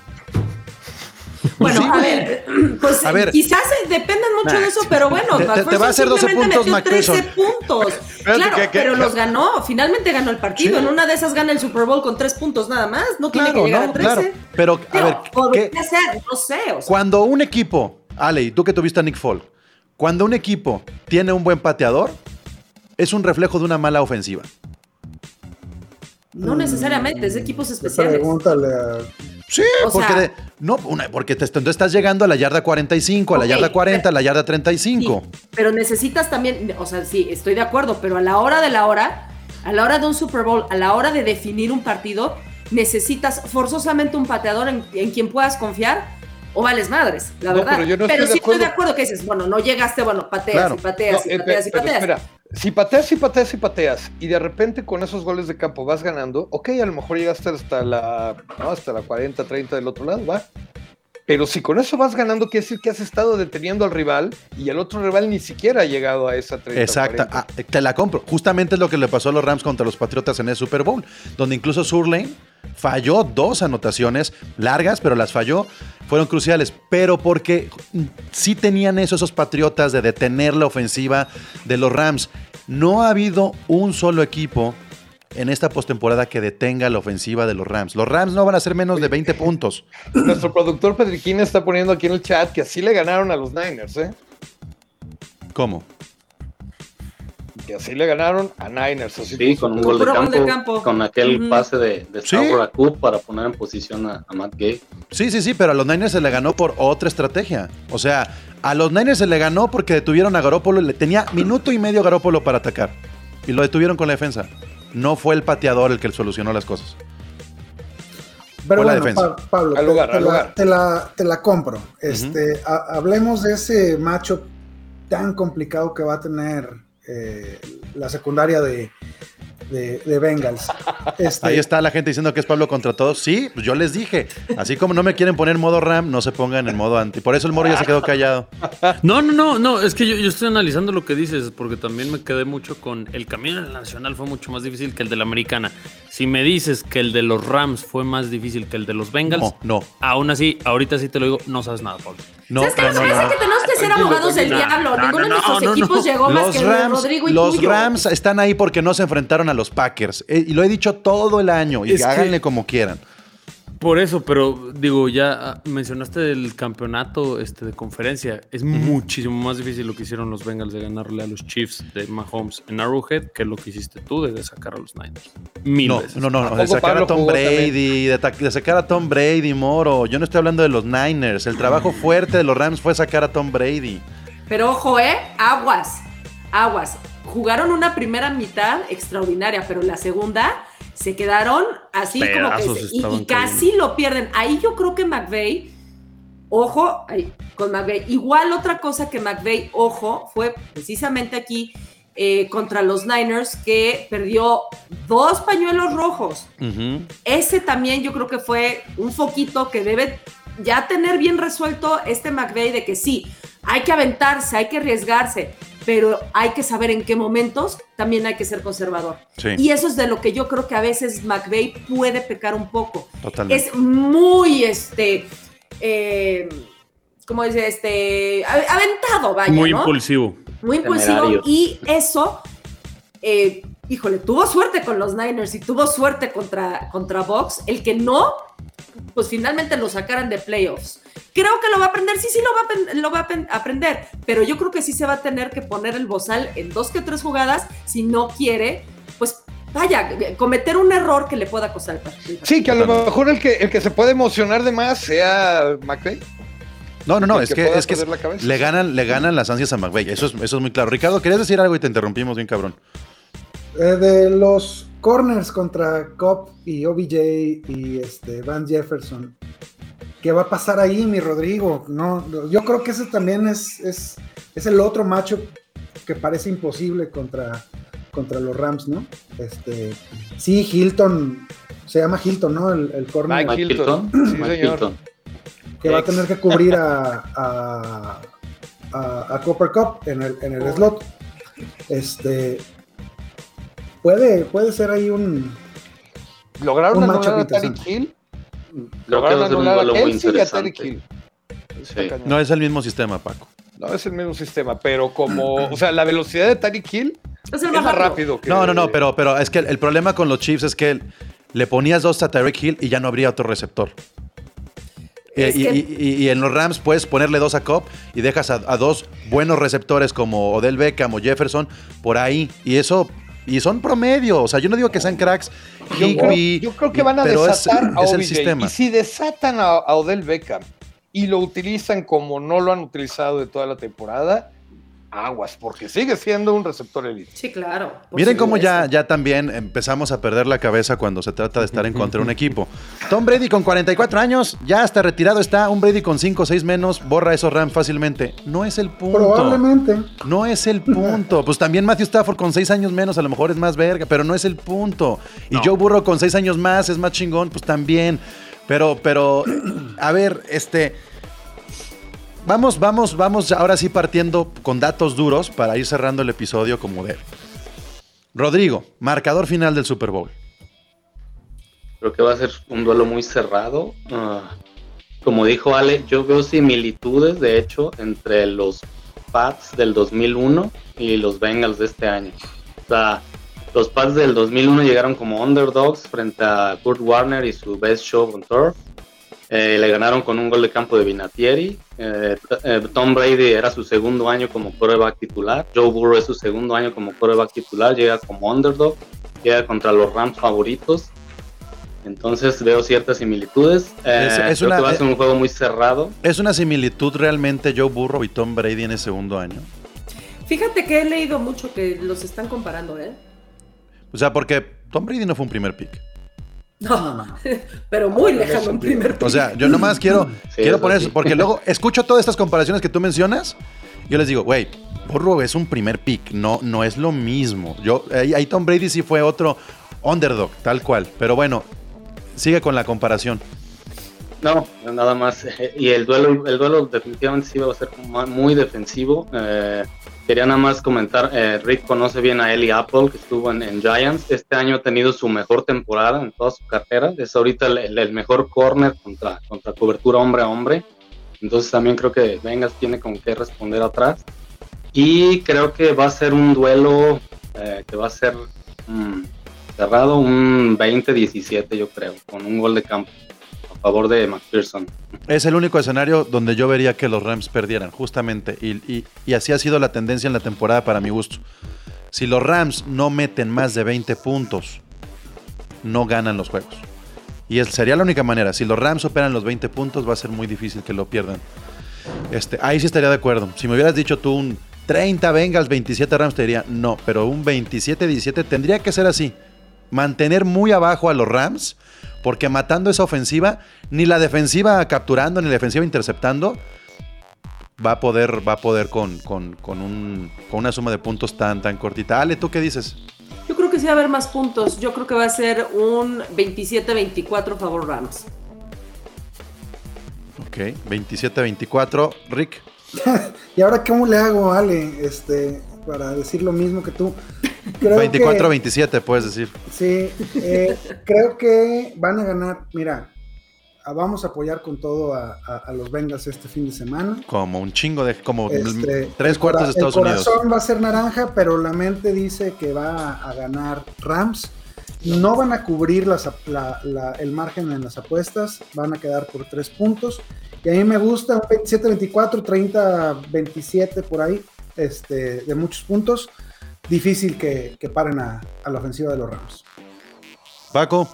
Bueno, Sí, a ver, [CLEARS THROAT] Pues A ver. quizás eh, dependen mucho Nah, de eso, pero bueno, te- te- te McPherson va a hacer 12 simplemente puntos, metió 13 McPherson. puntos. [LAUGHS] claro, que- que- pero que- los ganó, finalmente ganó el partido. Sí. En una de esas gana el Super Bowl con 3 puntos nada más, no tiene Claro, que llegar no, a 13. claro. Pero, a ver, ¿qué- ser, no sé, o sea, Cuando un equipo, Ale, tú que tuviste a Nick Folk, cuando un equipo tiene un buen pateador, es un reflejo de una mala ofensiva. No necesariamente, es de equipos especiales. Pregúntale a. Sí, O porque, sea- de- no, una- porque te, entonces estás llegando a la yarda 45, a la yarda 40, a pero- la yarda 35. Sí, pero necesitas también, o sea, sí, estoy de acuerdo, pero a la hora de la hora, a la hora de un Super Bowl, a la hora de definir un partido, necesitas forzosamente un pateador en, en quien puedas confiar o vales madres, la No, verdad. pero yo no estoy de sí estoy de acuerdo. que dices, bueno, no llegaste, bueno, pateas Claro. y pateas No, y eh, pateas y pero pateas. espera, si pateas y pateas y pateas y de repente con esos goles de campo vas ganando, ok, a lo mejor llegaste hasta la, hasta la 40, 30 del otro lado, va. Pero si con eso vas ganando, quiere decir que has estado deteniendo al rival y el otro rival ni siquiera ha llegado a esa 30. Exacta, 40. ah, te la compro. Justamente es lo que le pasó a los Rams contra los Patriotas en el Super Bowl, donde incluso Surlane falló dos anotaciones largas, pero las falló, fueron cruciales, pero porque sí tenían eso esos Patriotas de detener la ofensiva de los Rams. No ha habido un solo equipo en esta postemporada que detenga la ofensiva de los Rams. Los Rams no van a ser menos de 20 puntos. Nuestro productor Pedriquín está poniendo aquí en el chat que así le ganaron a los Niners, ¿eh? ¿Cómo? Que así le ganaron a Niners. Así Sí, con un gol de campo, de campo. con aquel pase de, de Sí. A Cook para poner en posición a, a Matt Gay. Sí, sí, sí, pero a los Niners se le ganó por otra estrategia. O sea, a los Niners se le ganó porque detuvieron a Garópolo. Le tenía minuto y medio Garópolo para atacar. Y lo detuvieron con la defensa. No fue el pateador el que solucionó las cosas. Pero bueno, defensa. Pa- Pablo, Al te- lugar, te, al la, lugar. te la- te la compro. Este, ha- hablemos de ese macho tan complicado que va a tener eh, la secundaria de, de, de Bengals. [LAUGHS] Este, Ahí está la gente diciendo que es Pablo contra todos. Sí, pues yo les dije. Así como no me quieren poner modo RAM, no se pongan en modo anti. Por eso el moro ya se quedó callado. [LAUGHS] No, no, no, no, es que yo, yo estoy analizando lo que dices, porque también me quedé mucho con el camino del nacional fue mucho más difícil que el de la americana. Si me dices que el de los Rams fue más difícil que el de los Bengals, No, no, aún así, ahorita sí te lo digo, no sabes nada, Pablo. no, ¿Sabes qué? no, parece no. que tenemos que ser abogados del diablo. No, Ninguno no, de no, nuestros no, no. equipos llegó más Los que el de Rams, Rodrigo y los tuyo. Rams están ahí porque no se enfrentaron a los Packers. Eh, y lo he dicho todo el año. Y Es que- háganle como quieran. Por eso, pero digo, ya ah, mencionaste el campeonato este, de conferencia. Es muchísimo más difícil lo que hicieron los Bengals de ganarle a los Chiefs de Mahomes en Arrowhead que lo que hiciste tú de sacar a los Niners. Mil No, veces. no, no, no, ¿A de sacar a Tom Brady, de, de sacar a Tom Brady, Moro. Yo no estoy hablando de los Niners. El trabajo fuerte de los Rams fue sacar a Tom Brady. Pero ojo, ¿eh? Aguas, aguas. Jugaron una primera mitad extraordinaria, pero la segunda se quedaron así como que... se- y- casi lo pierden. Ahí yo creo que McVeigh, ojo, ahí, con McVeigh. Igual otra cosa que McVeigh, ojo, fue precisamente aquí eh, contra los Niners que perdió dos pañuelos rojos. Ese también yo creo que fue un foquito que debe ya tener bien resuelto este McVeigh de que sí, hay que aventarse, hay que arriesgarse, pero hay que saber en qué momentos también hay que ser conservador. Sí. Y eso es de lo que yo creo que a veces McVeigh puede pecar un poco. Totalmente. Es muy, este, eh, ¿cómo dice? Este, aventado, vaya, Muy ¿no? impulsivo. muy impulsivo Temerario. y eso, eh, híjole, tuvo suerte con los Niners y tuvo suerte contra, contra Box, el que no, pues finalmente lo sacaran de playoffs. Creo que lo va a aprender, sí, sí lo va a, pen- lo va a pen- aprender, pero yo creo que sí se va a tener que poner el bozal en dos que tres jugadas si no quiere, pues vaya, cometer un error que le pueda costar el partido. Sí, que a lo mejor el que, el que se puede emocionar de más sea McVay. No, no, no, el es que es que perder la cabeza. le ganan, le ganan las ansias a McVeigh. Eso es, eso es muy claro. Ricardo, querías decir algo y te interrumpimos bien, cabrón. eh, de los corners contra Cobb y OBJ y este Van Jefferson. ¿Qué va a pasar ahí, mi Rodrigo? No, yo creo que ese también es, es, es el otro macho que parece imposible contra, contra los Rams, ¿no? Este, sí, Hilton, se llama Hilton, ¿no? El, el corner Mike Mike Hilton. Hilton. Sí, Mike señor. Hilton. que va a tener que cubrir a, a, a- a Copper Cup en el, en el slot. Este puede, puede ser ahí un Lograron Un anular a. Tyreek Hill. Lograron anular a Kelsey y a interesante. Hill. Sí. No es el mismo sistema, Paco. No es el mismo sistema, pero como, o sea, la velocidad de Tyreek Hill Es el más más rápido. rápido que. No, no, no, pero, pero es que el, el problema con los Chiefs es que le ponías dos a Tyreek Hill y ya no habría otro receptor. Y- que- y- y- y en los Rams puedes ponerle dos a Cobb y dejas a, a dos buenos receptores como Odell Beckham o Jefferson por ahí. Y eso, y son promedio. O sea, yo no digo que sean cracks. Yo creo, Higbee, yo creo que van a pero es- desatar a es, el sistema. Y si desatan a, a Odell Beckham y lo utilizan como no lo han utilizado de toda la temporada, aguas, porque sigue siendo un receptor elite. Sí, claro. Miren cómo ya, ya también empezamos a perder la cabeza cuando se trata de estar en contra de un [LAUGHS] equipo. Tom Brady con 44 años, ya hasta retirado está. Un Brady con 5 o 6 menos, borra esos Rams fácilmente. No es el punto. Probablemente. No es el punto. [LAUGHS] Pues también Matthew Stafford con 6 años menos, a lo mejor es más verga, pero no es el punto. Y Joe Burrow con 6 años más es más chingón, pues también. Pero, pero, [CLEARS THROAT] a ver, este. Vamos, vamos, vamos ahora sí partiendo con datos duros para ir cerrando el episodio como debe. Rodrigo, marcador final del Super Bowl. Creo que va a ser un duelo muy cerrado. Ah, como dijo Ale, yo veo similitudes, de hecho, entre los Pats del 2001 y los Bengals de este año. O sea, los Pats del 2001 llegaron como underdogs frente a Kurt Warner y su Best Show on Turf. Eh, le ganaron con un gol de campo de Vinatieri. Eh, eh, Tom Brady era su segundo año como quarterback titular. Joe Burrow es su segundo año como quarterback titular. Llega como underdog. Llega contra los Rams favoritos. Entonces veo ciertas similitudes. Eh, Es- es creo una- que va a ser un juego muy cerrado. ¿Es una similitud realmente Joe Burrow y Tom Brady en el segundo año? Fíjate que he leído mucho que los están comparando, ¿eh? O sea, porque Tom Brady no fue un primer pick. No, pero muy lejano en primer O sea, yo nomás [LAUGHS] quiero, Sí, quiero poner eso, porque luego [LAUGHS] escucho todas estas comparaciones que tú mencionas. Yo les digo, güey, Burrow es un primer pick, no, no es lo mismo. Yo, ahí, ahí Tom Brady sí fue otro underdog, tal cual. Pero bueno, sigue con la comparación. No, nada más. Y el duelo, el duelo definitivamente sí va a ser muy defensivo. Eh, quería nada más comentar, eh, Rick conoce bien a Eli Apple, que estuvo en, Giants. Este año ha tenido su mejor temporada en toda su carrera. Es ahorita el, mejor corner contra, contra cobertura hombre a hombre. Entonces también creo que Vengas tiene con qué responder atrás. Y creo que va a ser un duelo eh, que va a ser mm, cerrado, un 20-17 yo creo, con un gol de campo favor de McPherson. Es el único escenario donde yo vería que los Rams perdieran, justamente. Y, así ha sido la tendencia en la temporada para mi gusto. Si los Rams no meten más de 20 puntos, no ganan los juegos. Y sería la única manera. Si los Rams superan los 20 puntos, va a ser muy difícil que lo pierdan. Este, ahí sí estaría de acuerdo. Si me hubieras dicho tú un 30 Bengals, 27 Rams, te diría no, pero un 27-17 tendría que ser así. Mantener muy abajo a los Rams, porque matando esa ofensiva, ni la defensiva capturando, ni la defensiva interceptando, va a poder, va a poder con, con- con un- con una suma de puntos tan, tan cortita. Ale, ¿tú qué dices? Yo creo que sí va a haber más puntos. Yo creo que va a ser un 27-24 favor Rams. Ok, 27-24. Rick, [LAUGHS] ¿Y ahora cómo le hago, Ale? Este, para decir lo mismo que tú. Creo que- 24-27, puedes decir. Sí, eh, creo que van a ganar. Mira, vamos a apoyar con todo a, a- a los Bengals este fin de semana. Como un chingo de. Como Este, tres el cuartos de Estados el Unidos. corazón va a ser naranja, pero la mente dice que va a ganar Rams. No van a cubrir las ap- la- la- el margen en las apuestas, van a quedar por tres puntos. Y a mí me gusta un 27-24, 30-27 por ahí, este, de muchos puntos. Difícil que, que paren a, a la ofensiva de los Rams. Paco,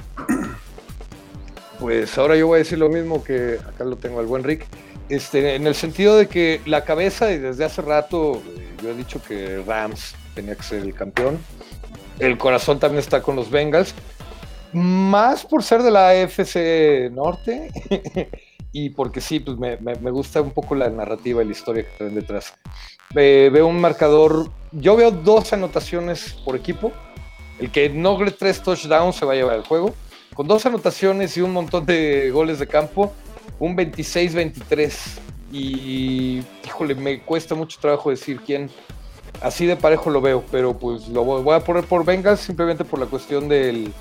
Pues ahora yo voy a decir lo mismo que acá lo tengo al buen Rick. Este, en el sentido de que la cabeza, y desde hace rato, eh, yo he dicho que Rams tenía que ser el campeón. El corazón también está con los Bengals. Más por ser de la AFC Norte. [LAUGHS] y porque sí, pues me, me- me gusta un poco la narrativa y la historia que traen detrás. Eh, veo un marcador. Yo veo dos anotaciones por equipo. El que no logre tres touchdowns se va a llevar el juego con dos anotaciones y un montón de goles de campo, un 26-23. Y, híjole, me cuesta mucho trabajo decir quién. Así de parejo lo veo, pero pues lo voy voy a poner por Bengals simplemente por la cuestión del-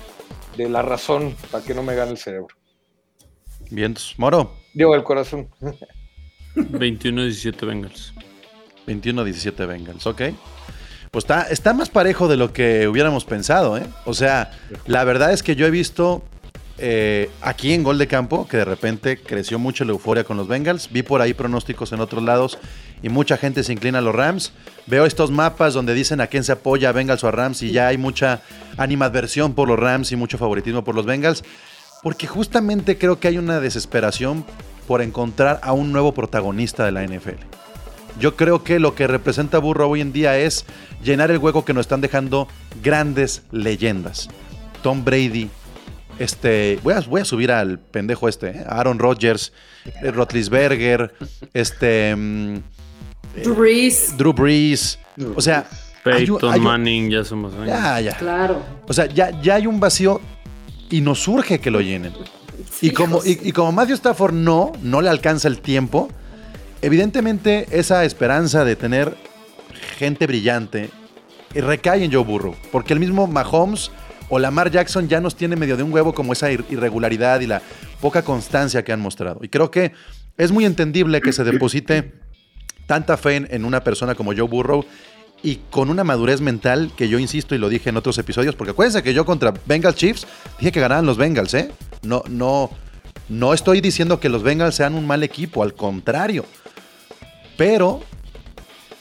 de la razón, para que no me gane el cerebro. bien, Moro. Digo, el corazón. 21-17 Bengals. 21-17 Bengals, ok. Pues está, más parejo de lo que hubiéramos pensado, ¿eh? O sea, la verdad es que yo he visto eh, aquí en Gol de Campo que de repente creció mucho la euforia con los Bengals. Vi por ahí pronósticos en otros lados y mucha gente se inclina a los Rams. Veo estos mapas donde dicen a quién se apoya, a Bengals o a Rams, y ya hay mucha animadversión por los Rams y mucho favoritismo por los Bengals. Porque justamente creo que hay una desesperación por encontrar a un nuevo protagonista de la NFL. Yo creo que lo que representa Burro hoy en día es llenar el hueco que nos están dejando grandes leyendas. Tom Brady, este, voy a, voy a subir al pendejo este, ¿eh? Aaron Rodgers, eh, Rotlisberger, este, mm, Drew Brees. Drew Brees. O sea, hay Peyton hay un- Manning ya somos años. ya, ya. Claro. O sea, ya, ya hay un vacío y nos surge que lo llenen. Y como, y, y como Matthew Stafford no, no le alcanza el tiempo, evidentemente esa esperanza de tener gente brillante eh, recae en Joe Burrow. Porque el mismo Mahomes o Lamar Jackson ya nos tiene medio de un huevo como esa ir- irregularidad y la poca constancia que han mostrado. Y creo que es muy entendible que se deposite tanta fe en, en una persona como Joe Burrow y con una madurez mental que yo insisto y lo dije en otros episodios, porque acuérdense que yo contra Bengals Chiefs dije que ganaban los Bengals, ¿eh? No, no, no estoy diciendo que los Bengals sean un mal equipo, al contrario. Pero,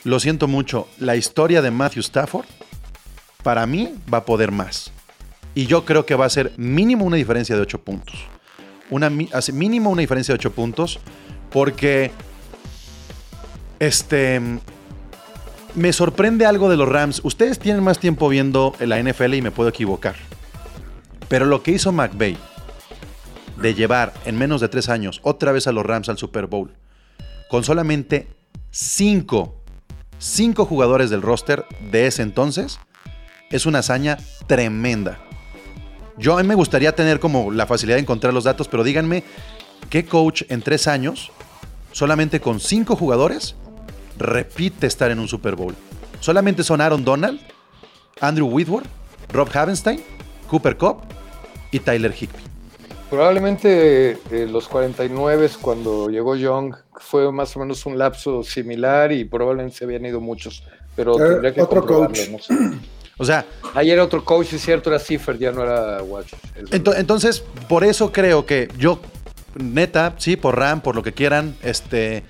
lo siento mucho, la historia de Matthew Stafford, para mí, va a poder más. Y yo creo que va a ser mínimo una diferencia de 8 puntos. Mínimo una diferencia de 8 puntos, porque este. Me sorprende algo de los Rams. Ustedes tienen más tiempo viendo la NFL y me puedo equivocar. Pero lo que hizo McVay de llevar en menos de tres años otra vez a los Rams al Super Bowl, con solamente cinco, cinco jugadores del roster de ese entonces, es una hazaña tremenda. Yo a mí me gustaría tener como la facilidad de encontrar los datos, pero díganme qué coach en tres años, solamente con cinco jugadores, repite estar en un Super Bowl. Solamente son Aaron Donald, Andrew Whitworth, Rob Havenstein, Cooper Cup y Tyler Higby. Probablemente eh, los 49 cuando llegó Young fue más o menos un lapso similar y probablemente se habían ido muchos, pero Eh, tendría que otro comprobarlo, coach. no sé. [CLEARS THROAT] O sea, Ayer otro coach, es cierto, era Cipher, ya no era Watch. entonces, por eso creo que yo, neta, sí, por Ram, por lo que quieran, este,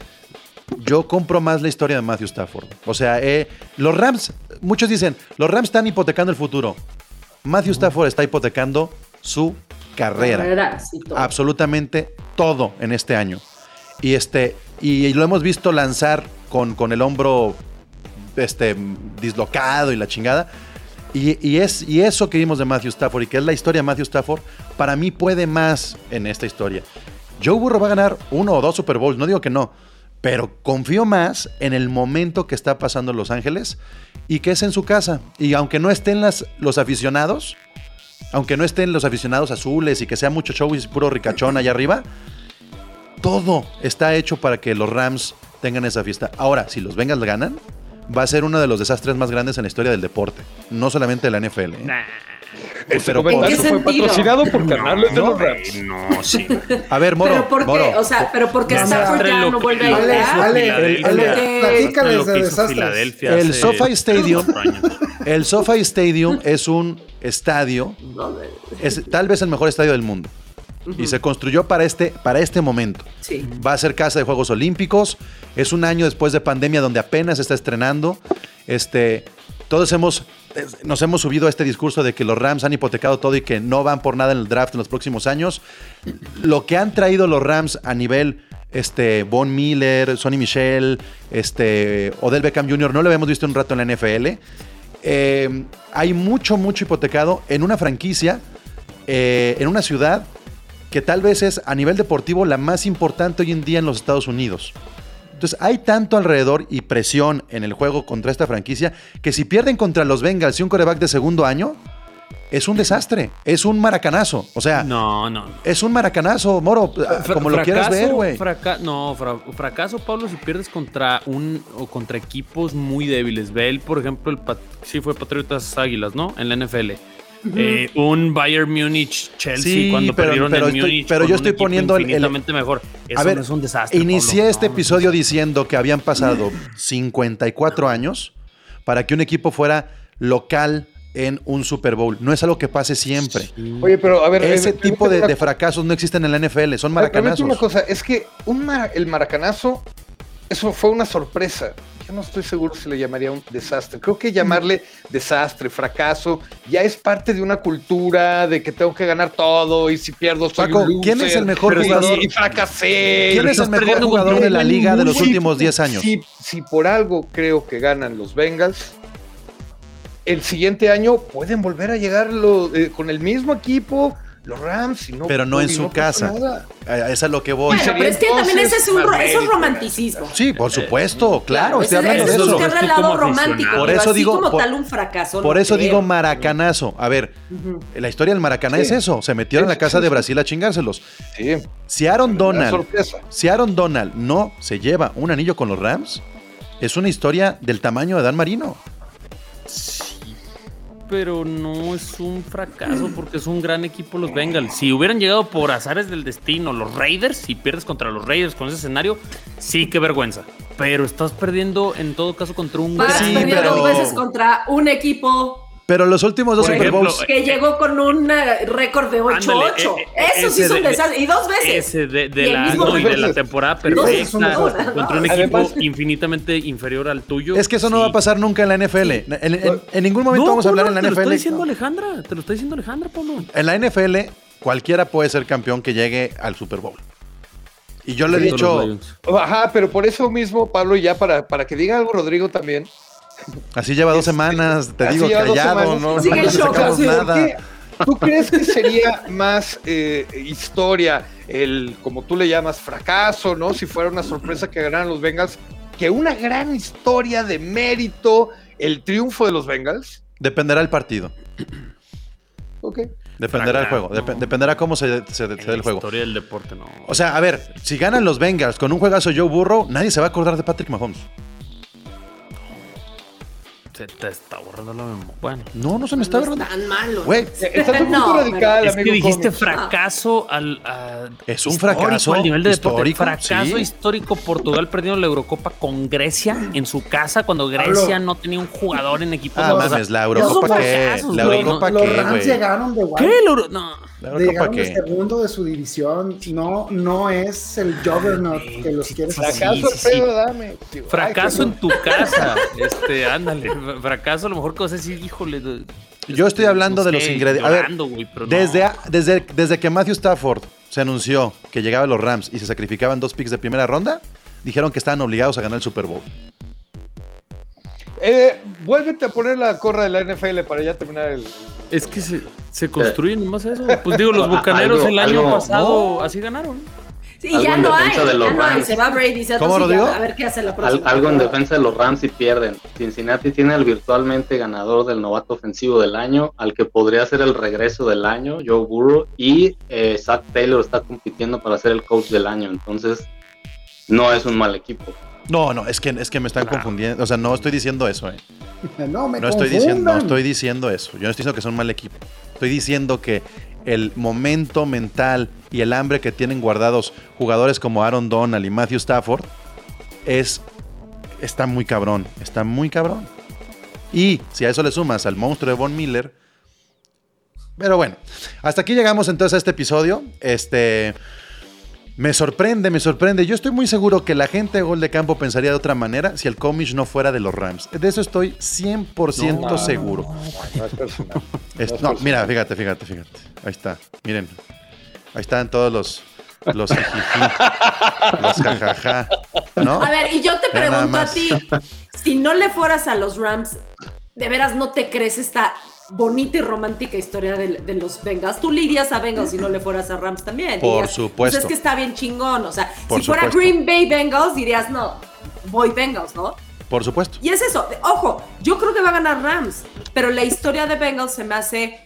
yo compro más la historia de Matthew Stafford. O sea, eh, los Rams, muchos dicen, los Rams están hipotecando el futuro. Matthew Stafford está hipotecando su carrera. Todo. absolutamente todo en este año. Y este y lo hemos visto lanzar con, con el hombro este, dislocado y la chingada. Y, y es, y eso que vimos de Matthew Stafford y que es la historia de Matthew Stafford, para mí puede más en esta historia. Joe Burrow va a ganar uno o dos Super Bowls, no digo que no, pero confío más en el momento que está pasando en Los Ángeles y que es en su casa. Y aunque no estén las, los aficionados, aunque no estén los aficionados azules y que sea mucho show y puro ricachón allá arriba, todo está hecho para que los Rams tengan esa fiesta. Ahora, si los Bengals ganan, va a ser uno de los desastres más grandes en la historia del deporte, no solamente de la NFL. ¿eh? Ese pero comentario ¿En qué fue sentido? patrocinado por canales de los Rams. No, sí. A ver, Moro, pero porque, Moro, o sea, pero porque No, Stafford ya no vuelve a llegar. El SoFi Stadium. el SoFi Stadium es un estadio, es tal vez el mejor estadio del mundo. Y se construyó para este, para este momento. Sí. Va a ser casa de Juegos Olímpicos. Es un año después de pandemia donde apenas se está estrenando. Este, todos hemos, eh, nos hemos subido a este discurso de que los Rams han hipotecado todo y que no van por nada en el draft en los próximos años. Lo que han traído los Rams a nivel este, Von Miller, Sonny Michel, este, Odell Beckham Jr., no lo habíamos visto un rato en la NFL. Eh, hay mucho, mucho hipotecado en una franquicia, eh, en una ciudad que tal vez es a nivel deportivo la más importante hoy en día en los Estados Unidos. Entonces hay tanto alrededor y presión en el juego contra esta franquicia que si pierden contra los Bengals y un coreback de segundo año, es un desastre, es un maracanazo. O sea, No, no. no. es un maracanazo, Moro, Fra- como lo quieras ver, güey. fraca- no, fra- fracaso, Pablo, si pierdes contra un o contra equipos muy débiles. Ve él, por ejemplo, el sí fue Patriotas Águilas, ¿no? En la NFL. Eh, un Bayern Múnich Chelsea Sí, cuando pero- perdieron pero en estoy- Múnich. pero yo estoy poniendo el- el- infinitamente mejor. Eso A ver, no es un desastre. inicié Pablo. este No, episodio diciendo que habían pasado 54 años para que un equipo fuera local en un Super Bowl. No es algo que pase siempre. Oye, pero a ver. Ese eh, tipo de, fracasos no existen en la NFL, son Permíteme maracanazos. una cosa, es que un el maracanazo, eso fue una sorpresa. Yo no estoy seguro si le llamaría un desastre. Creo que llamarle desastre, fracaso, ya es parte de una cultura de que tengo que ganar todo y si pierdo soy Paco, un ¿quién es el mejor pero jugador? Y fracasé. ¿Quién es el mejor jugador de la liga de los últimos 10 años? Si, si por algo creo que ganan los Bengals, el siguiente año pueden volver a llegar lo- eh, con el mismo equipo, los Rams, y no, Pero no en su casa. nada. A eso es lo que voy. Bueno, pero es que también ese es, un, ro- eso es romanticismo. Sí, por supuesto, claro, estoy hablando de eso. el Estoy lado como romántico. Por pero eso digo- como por- tal un fracaso. Por no eso creo. digo maracanazo. A ver, la historia del Maracaná Sí. es eso. Se metieron a la casa sí, de sí. Brasil a chingárselos. Sí, Si Aaron Donald, sorpresa. si Aaron Donald no se lleva un anillo con los Rams, es una historia del tamaño de Dan Marino. Pero no es un fracaso porque es un gran equipo los Bengals. Si hubieran llegado por azares del destino los Raiders y pierdes contra los Raiders con ese escenario, sí, qué vergüenza. Pero estás perdiendo en todo caso contra un Vas Sí, pero- dos veces contra un equipo Pero los últimos dos Por Super ejemplo, Bowls. que llegó con un eh, récord de 8-8. Ándale, eh, eh, Eso sí es un de- desastre. Y dos veces. Ese de, de Y el la, mismo no, y de la temporada perfecta contra un equipo Además- infinitamente inferior al tuyo. Es que eso no va a pasar nunca en la NFL. En, en- en ningún momento No, vamos a hablar en la Pablo, Te lo está NFL. diciendo Alejandra, te lo está diciendo Alejandra, Pablo. En la NFL, cualquiera puede ser campeón que llegue al Super Bowl. Y yo le he dicho. Ajá, pero por eso mismo, Pablo, ya para, para que diga algo Rodrigo también. Así lleva dos semanas, te así digo, callado, no, Sigue shock, así, nada. ¿Qué? ¿Tú crees que sería más eh, historia, el, como tú le llamas, fracaso, ¿no? Si fuera una sorpresa que ganaran los Bengals, que una gran historia de mérito, el triunfo de los Bengals. Dependerá el partido. Ok. Dependerá el Fracaso, juego. dep- no. dependerá cómo se, se, se En dé el juego. historia del deporte, no. O sea, a ver, si ganan los Bengals con un juegazo Joe Burrow, nadie se va a acordar de Patrick Mahomes. Se te está borrando la memoria. Bueno. No, no se me está no es tan malo. Güey, Estás un No, poco radical, Es que dijiste fracaso al. a- Es un histórico fracaso al nivel de deporte. histórico, Fracaso sí. histórico. Portugal perdiendo la Eurocopa con Grecia en su casa cuando Grecia no tenía un jugador en equipo. Ah, O sea, mames, la Eurocopa qué. fracasos, La. Eurocopa los qué, Rams llegaron de ¿Qué? La Euro- No. La Eurocopa Llegaron de qué. segundo de su división. No, no es el juggernaut que los quiere. Fracaso, sí, sí. Alfredo, dame. Fracaso en qué- tu casa. [LAUGHS] Este, ándale. Fracaso, a lo mejor que vas a decir, híjole. de- Yo estoy hablando no de los ingredientes. A ver, no. desde, desde, desde que Matthew Stafford se anunció que llegaba a los Rams y se sacrificaban dos picks de primera ronda, dijeron que estaban obligados a ganar el Super Bowl. Eh, vuélvete a poner la corra de la NFL para ya terminar el. Es que se, se construye nomás eso. Pues digo, los [LAUGHS] Algo- bucaneros el año algo- pasado así ganaron. Sí, Algo ya en no hay. defensa de Ya los no hay. Rams. Se va Brady. Se ¿Cómo, entonces ya, Rodrigo? A ver qué hace la Al- próxima. algo en defensa de los Rams y pierden. Cincinnati tiene al virtualmente ganador del novato ofensivo del año, al que podría ser el regreso del año, Joe Burrow, y eh, Zach Taylor está compitiendo para ser el coach del año. Entonces, no es un mal equipo. No, no, es que, es que me están confundiendo. O sea, no estoy diciendo eso, eh. No me No estoy, diciendo, no estoy diciendo eso. Yo no estoy diciendo que son un mal equipo. Estoy diciendo que el momento mental y el hambre que tienen guardados jugadores como Aaron Donald y Matthew Stafford es está muy cabrón, está muy cabrón. Y si a eso le sumas al monstruo de Von Miller, pero bueno, hasta aquí llegamos entonces a este episodio. Este me sorprende, me sorprende. Yo estoy muy seguro que la gente de Gol de Campo pensaría de otra manera si el Comish no fuera de los Rams. De eso estoy 100% seguro. No es personal. Es- No no, personal. mira, fíjate, fíjate, fíjate. Ahí está. Miren. Ahí están todos los los jijiji, los jajaja, ¿no? A ver, y yo te pregunto a ti, si no le fueras a los Rams, ¿de veras no te crees esta bonita y romántica historia de, de los Bengals? Tú le irías a Bengals si no le fueras a Rams también. Por Dirías, supuesto. Pues es que está bien chingón. O sea, Por si fuera supuesto. Green Bay Bengals, dirías, no, voy Bengals, ¿no? Por supuesto. Y es eso. Ojo, yo creo que va a ganar Rams, pero la historia de Bengals se me hace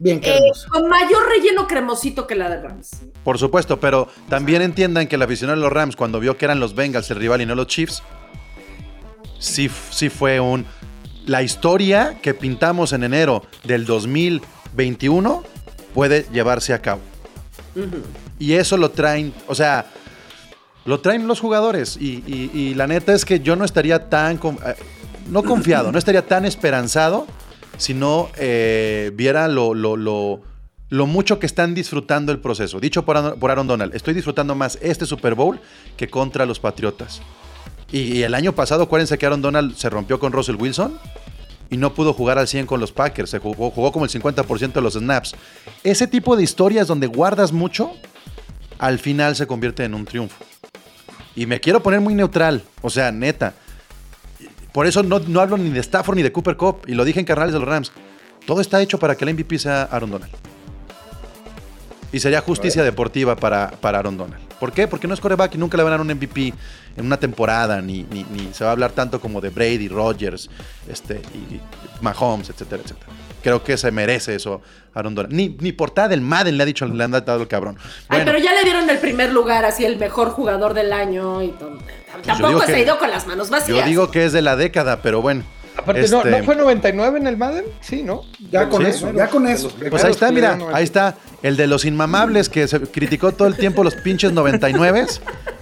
Bien, eh, con mayor relleno cremosito que la de Rams. Por supuesto, pero también entiendan que el aficionado de los Rams, cuando vio que eran los Bengals el rival y no los Chiefs, sí, sí fue un. La historia que pintamos en enero del 2021 puede llevarse a cabo. Y eso lo traen, o sea, lo traen los jugadores. Y, y- y la neta es que yo no estaría tan, eh, no confiado, no estaría tan esperanzado si no eh, viera lo, lo- lo- lo mucho que están disfrutando el proceso. Dicho por, por Aaron Donald, estoy disfrutando más este Super Bowl que contra los Patriotas. Y, y el año pasado, acuérdense que Aaron Donald se rompió con Russell Wilson y no pudo jugar al 100 con los Packers. Se jugó, jugó como el 50% de los snaps. Ese tipo de historias donde guardas mucho, al final se convierte en un triunfo. Y me quiero poner muy neutral, o sea, neta. Por eso no, no hablo ni de Stafford ni de Cooper Cup, y lo dije en Carnales de los Rams. Todo está hecho para que el MVP sea Aaron Donald. Y sería justicia deportiva para, para Aaron Donald. ¿Por qué? Porque no es coreback y nunca le van a dar un MVP en una temporada, ni, ni, ni se va a hablar tanto como de Brady, Rodgers, este, y, y Mahomes, etcétera, etcétera. Creo que se merece eso Aaron Donald. Ni, ni portada del Madden le ha dicho, le han dado el cabrón. Ay, pero ya le dieron el primer lugar, así el mejor jugador del año y todo. Tampoco se ha ido con las manos vacías. yo digo que es de la década, pero bueno. Aparte, ¿no, Este, ¿no fue 99 en el Madden? Sí, ¿no? Ya con Sí. eso, ya con eso. Pues ahí está, mira, ahí está. El de los inmamables que se criticó todo el tiempo los pinches 99.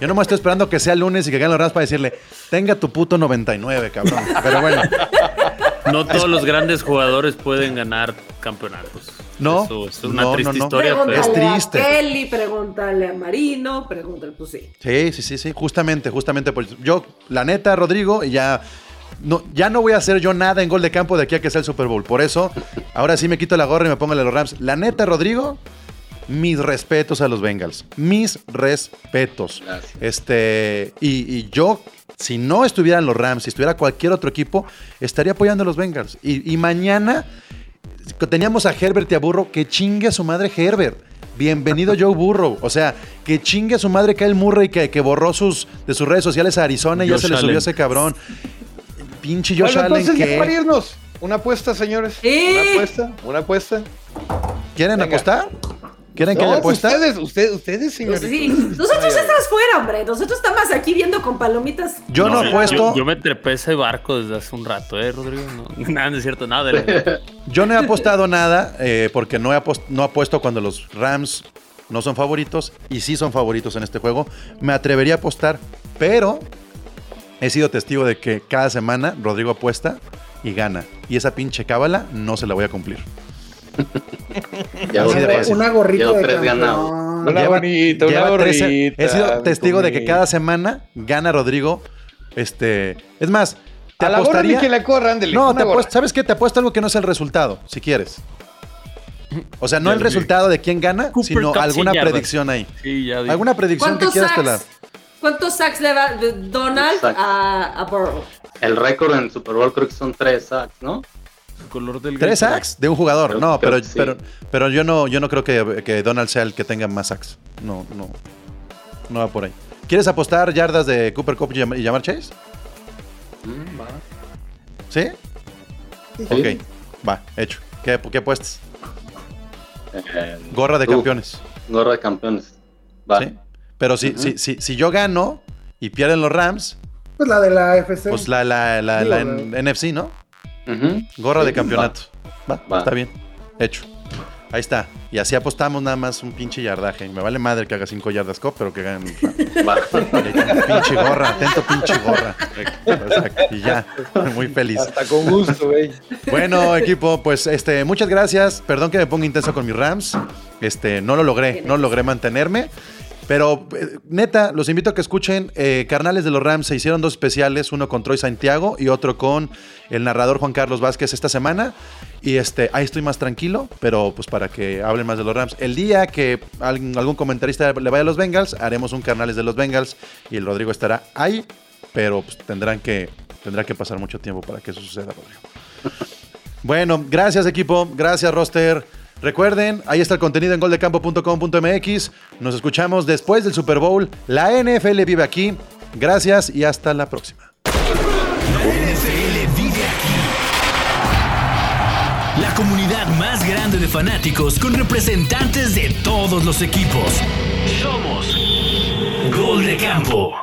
Yo no me estoy esperando que sea lunes y que ganen los Rams para decirle, tenga tu puto 99, cabrón. Pero bueno, No todos los grandes jugadores pueden ganar campeonatos. No, Eso, eso es una no, triste no, no. historia. Pregúntale pero- Es triste. a Kelly, pregúntale a Marino, pregúntale, pues sí. sí, sí, sí, sí, justamente, justamente. Pues yo, la neta, Rodrigo, y ya no, ya no voy a hacer yo nada en gol de campo de aquí a que sea el Super Bowl. Por eso, ahora sí me quito la gorra y me pongo la de los Rams. La neta, Rodrigo, mis respetos a los Bengals. Mis respetos. Gracias. Este, y, y yo, si no estuvieran los Rams, si estuviera cualquier otro equipo, estaría apoyando a los Bengals. Y, y mañana teníamos a Herbert y a Burrow, que chingue a su madre Herbert. Bienvenido [LAUGHS] Joe Burrow. O sea, que chingue a su madre Kyle Murray, que, que borró sus, de sus redes sociales a Arizona y ya se le subió Allen. ese cabrón. Pinche Josh Bueno, Allen, entonces, ya para que... irnos, una apuesta, señores. Una apuesta, una apuesta. ¿Quieren Venga. apostar? ¿Quieren que No, haya apuesta? ustedes, ustedes, ustedes, Pues señores. sí. Nosotros ya estamos fuera, hombre. Nosotros estamos aquí viendo con palomitas. Yo no, yo- apuesto. Yo, yo me trepé ese barco desde hace un rato, ¿eh, Rodrigo? No, [LAUGHS] nada, no es cierto, nada. de- [LAUGHS] Yo no he apostado nada eh, porque no he no apuesto cuando los Rams no son favoritos y sí son favoritos en este juego. Me atrevería a apostar, pero he sido testigo de que cada semana Rodrigo apuesta y gana. Y esa pinche cábala no se la voy a cumplir. [LAUGHS] Ya de. Una gorrita de tres. Una Lleva- bonita, una gorrita. 13. He sido testigo de que cada semana gana Rodrigo. Este, es más, te A la gorra apostaría. ni que la corra, ándele. No, te apuesto, ¿sabes qué? Te apuesto algo que no es el resultado, si quieres. O sea, no Ya el resultado de quién gana, Cooper sino Cup alguna predicción ahí. Sí, ya. Alguna predicción que ¿Cuántos quieras te la. ¿Cuántos sacks le va de Donald a, a Burrow? El récord en Super Bowl creo que son tres sacks, ¿no? Color del Tres sacks de un jugador. Creo- No, creo pero, sí. pero, pero yo no, yo no creo que, que Donald sea el que tenga más sacks. No, no. No va por ahí. ¿Quieres apostar yardas de Cooper Cup y Jamar Chase? Mm, va. ¿Sí? Sí. Ok. Va, hecho. ¿Qué, qué apuestas? Eh, Gorra de tú, campeones. Gorra de campeones. Va. ¿Sí? Pero si, si, si, si yo gano y pierden los Rams, Pues la de la FC. pues la, la, la, Digo, la la- NFC, ¿no? Ujú. Gorra de Sí, campeonato. Va, Va. está bien. Hecho. Ahí está. Y así apostamos nada más un pinche yardaje. Me vale madre que haga cinco yardas cop, pero que ganen. Va. [LAUGHS] pinche gorra, atento pinche gorra. Y ya, muy feliz. Hasta con gusto, güey. Bueno, equipo, pues este, muchas gracias. Perdón que me ponga intenso con mis Rams. Este, no lo logré, no logré mantenerme. Pero eh, neta, los invito a que escuchen eh, Carnales de los Rams. Se hicieron dos especiales, uno con Troy Santiago y otro con el narrador Juan Carlos Vázquez esta semana. Y este, ahí estoy más tranquilo, pero pues para que hablen más de los Rams. El día que algún, comentarista le vaya a los Bengals, haremos un Carnales de los Bengals y el Rodrigo estará ahí, pero pues, tendrán que, tendrá que pasar mucho tiempo para que eso suceda, Rodrigo. [LAUGHS] Bueno, gracias equipo, gracias roster. Recuerden, ahí está el contenido en goldecampo.com.mx. Nos escuchamos después del Super Bowl. La NFL vive aquí. Gracias y hasta la próxima. La NFL vive aquí. La comunidad más grande de fanáticos con representantes de todos los equipos. Somos Gol de Campo.